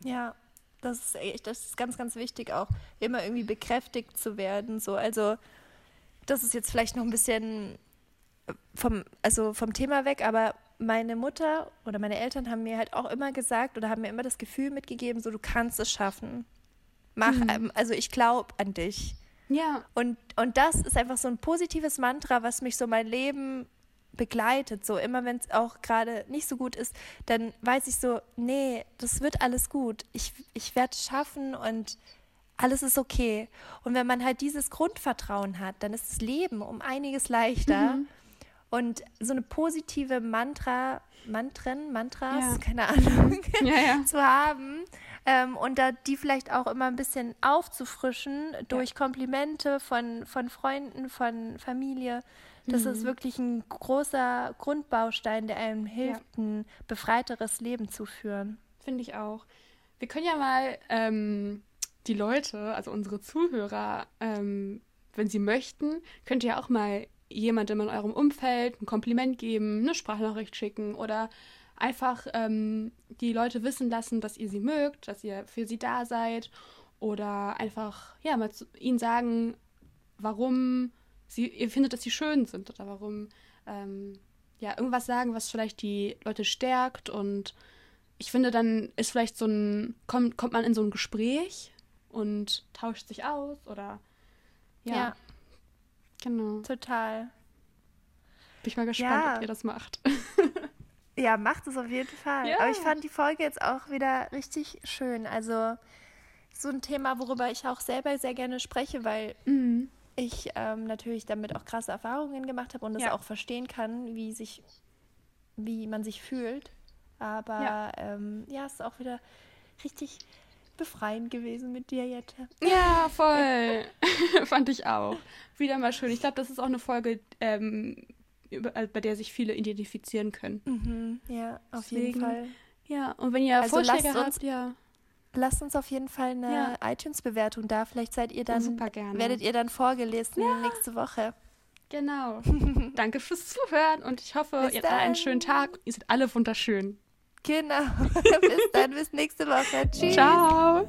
A: Ja, das ist echt, das ist ganz, ganz wichtig auch, immer irgendwie bekräftigt zu werden. So, also das ist jetzt vielleicht noch ein bisschen vom, also vom Thema weg, aber meine Mutter oder meine Eltern haben mir halt auch immer gesagt oder haben mir immer das Gefühl mitgegeben, so du kannst es schaffen. Mach, mhm. also ich glaube an dich.
B: Ja.
A: Und, und das ist einfach so ein positives Mantra, was mich so mein Leben begleitet. So immer, wenn es auch gerade nicht so gut ist, dann weiß ich so, nee, das wird alles gut. Ich, ich werde es schaffen und alles ist okay. Und wenn man halt dieses Grundvertrauen hat, dann ist das Leben um einiges leichter. Mhm. Und so eine positive Mantra, Mantren, Mantras, ja. keine Ahnung, ja, ja. zu haben, Ähm, und da die vielleicht auch immer ein bisschen aufzufrischen durch Komplimente von, von Freunden, von Familie. Das ist wirklich ein großer Grundbaustein, der einem hilft, ein befreiteres Leben zu führen.
B: Finde ich auch. Wir können ja mal ähm, die Leute, also unsere Zuhörer, ähm, wenn sie möchten, könnt ihr auch mal jemandem in eurem Umfeld ein Kompliment geben, eine Sprachnachricht schicken oder einfach ähm, die Leute wissen lassen, dass ihr sie mögt, dass ihr für sie da seid oder einfach ja mal zu, ihnen sagen, warum sie ihr findet, dass sie schön sind oder warum ähm, ja irgendwas sagen, was vielleicht die Leute stärkt und ich finde, dann ist vielleicht so ein kommt kommt man in so ein Gespräch und tauscht sich aus oder ja,
A: Ja.
B: genau.
A: Total.
B: Bin ich mal gespannt,
A: Ja.
B: ob ihr das macht.
A: Ja, macht es auf jeden Fall.
B: Ja.
A: Aber ich fand die Folge jetzt auch wieder richtig schön. Also so ein Thema, worüber ich auch selber sehr gerne spreche, weil
B: Mhm.
A: ich ähm, natürlich damit auch krasse Erfahrungen gemacht habe und es
B: Ja.
A: auch verstehen kann, wie sich, wie man sich fühlt. Aber
B: Ja.
A: ähm, ja es ist auch wieder richtig befreiend gewesen mit dir, Jette.
B: Ja, voll. Fand ich auch. Wieder mal schön. Ich glaube, das ist auch eine Folge, ähm, über, äh, bei der sich viele identifizieren können.
A: Mhm, ja, auf
B: Deswegen-
A: jeden Fall.
B: Ja, und wenn ihr
A: Also
B: Vorschläge
A: lasst uns-
B: habt, ja,
A: Lasst uns auf jeden Fall eine
B: Ja.
A: iTunes-Bewertung da. Vielleicht seid ihr dann,
B: super gerne.
A: werdet ihr dann vorgelesen nächste Woche.
B: Genau. Danke fürs Zuhören und ich hoffe,
A: Bis
B: ihr habt einen schönen Tag. Ihr seid alle wunderschön.
A: Genau. bis dann, bis nächste Woche. Tschüss.
B: Ciao.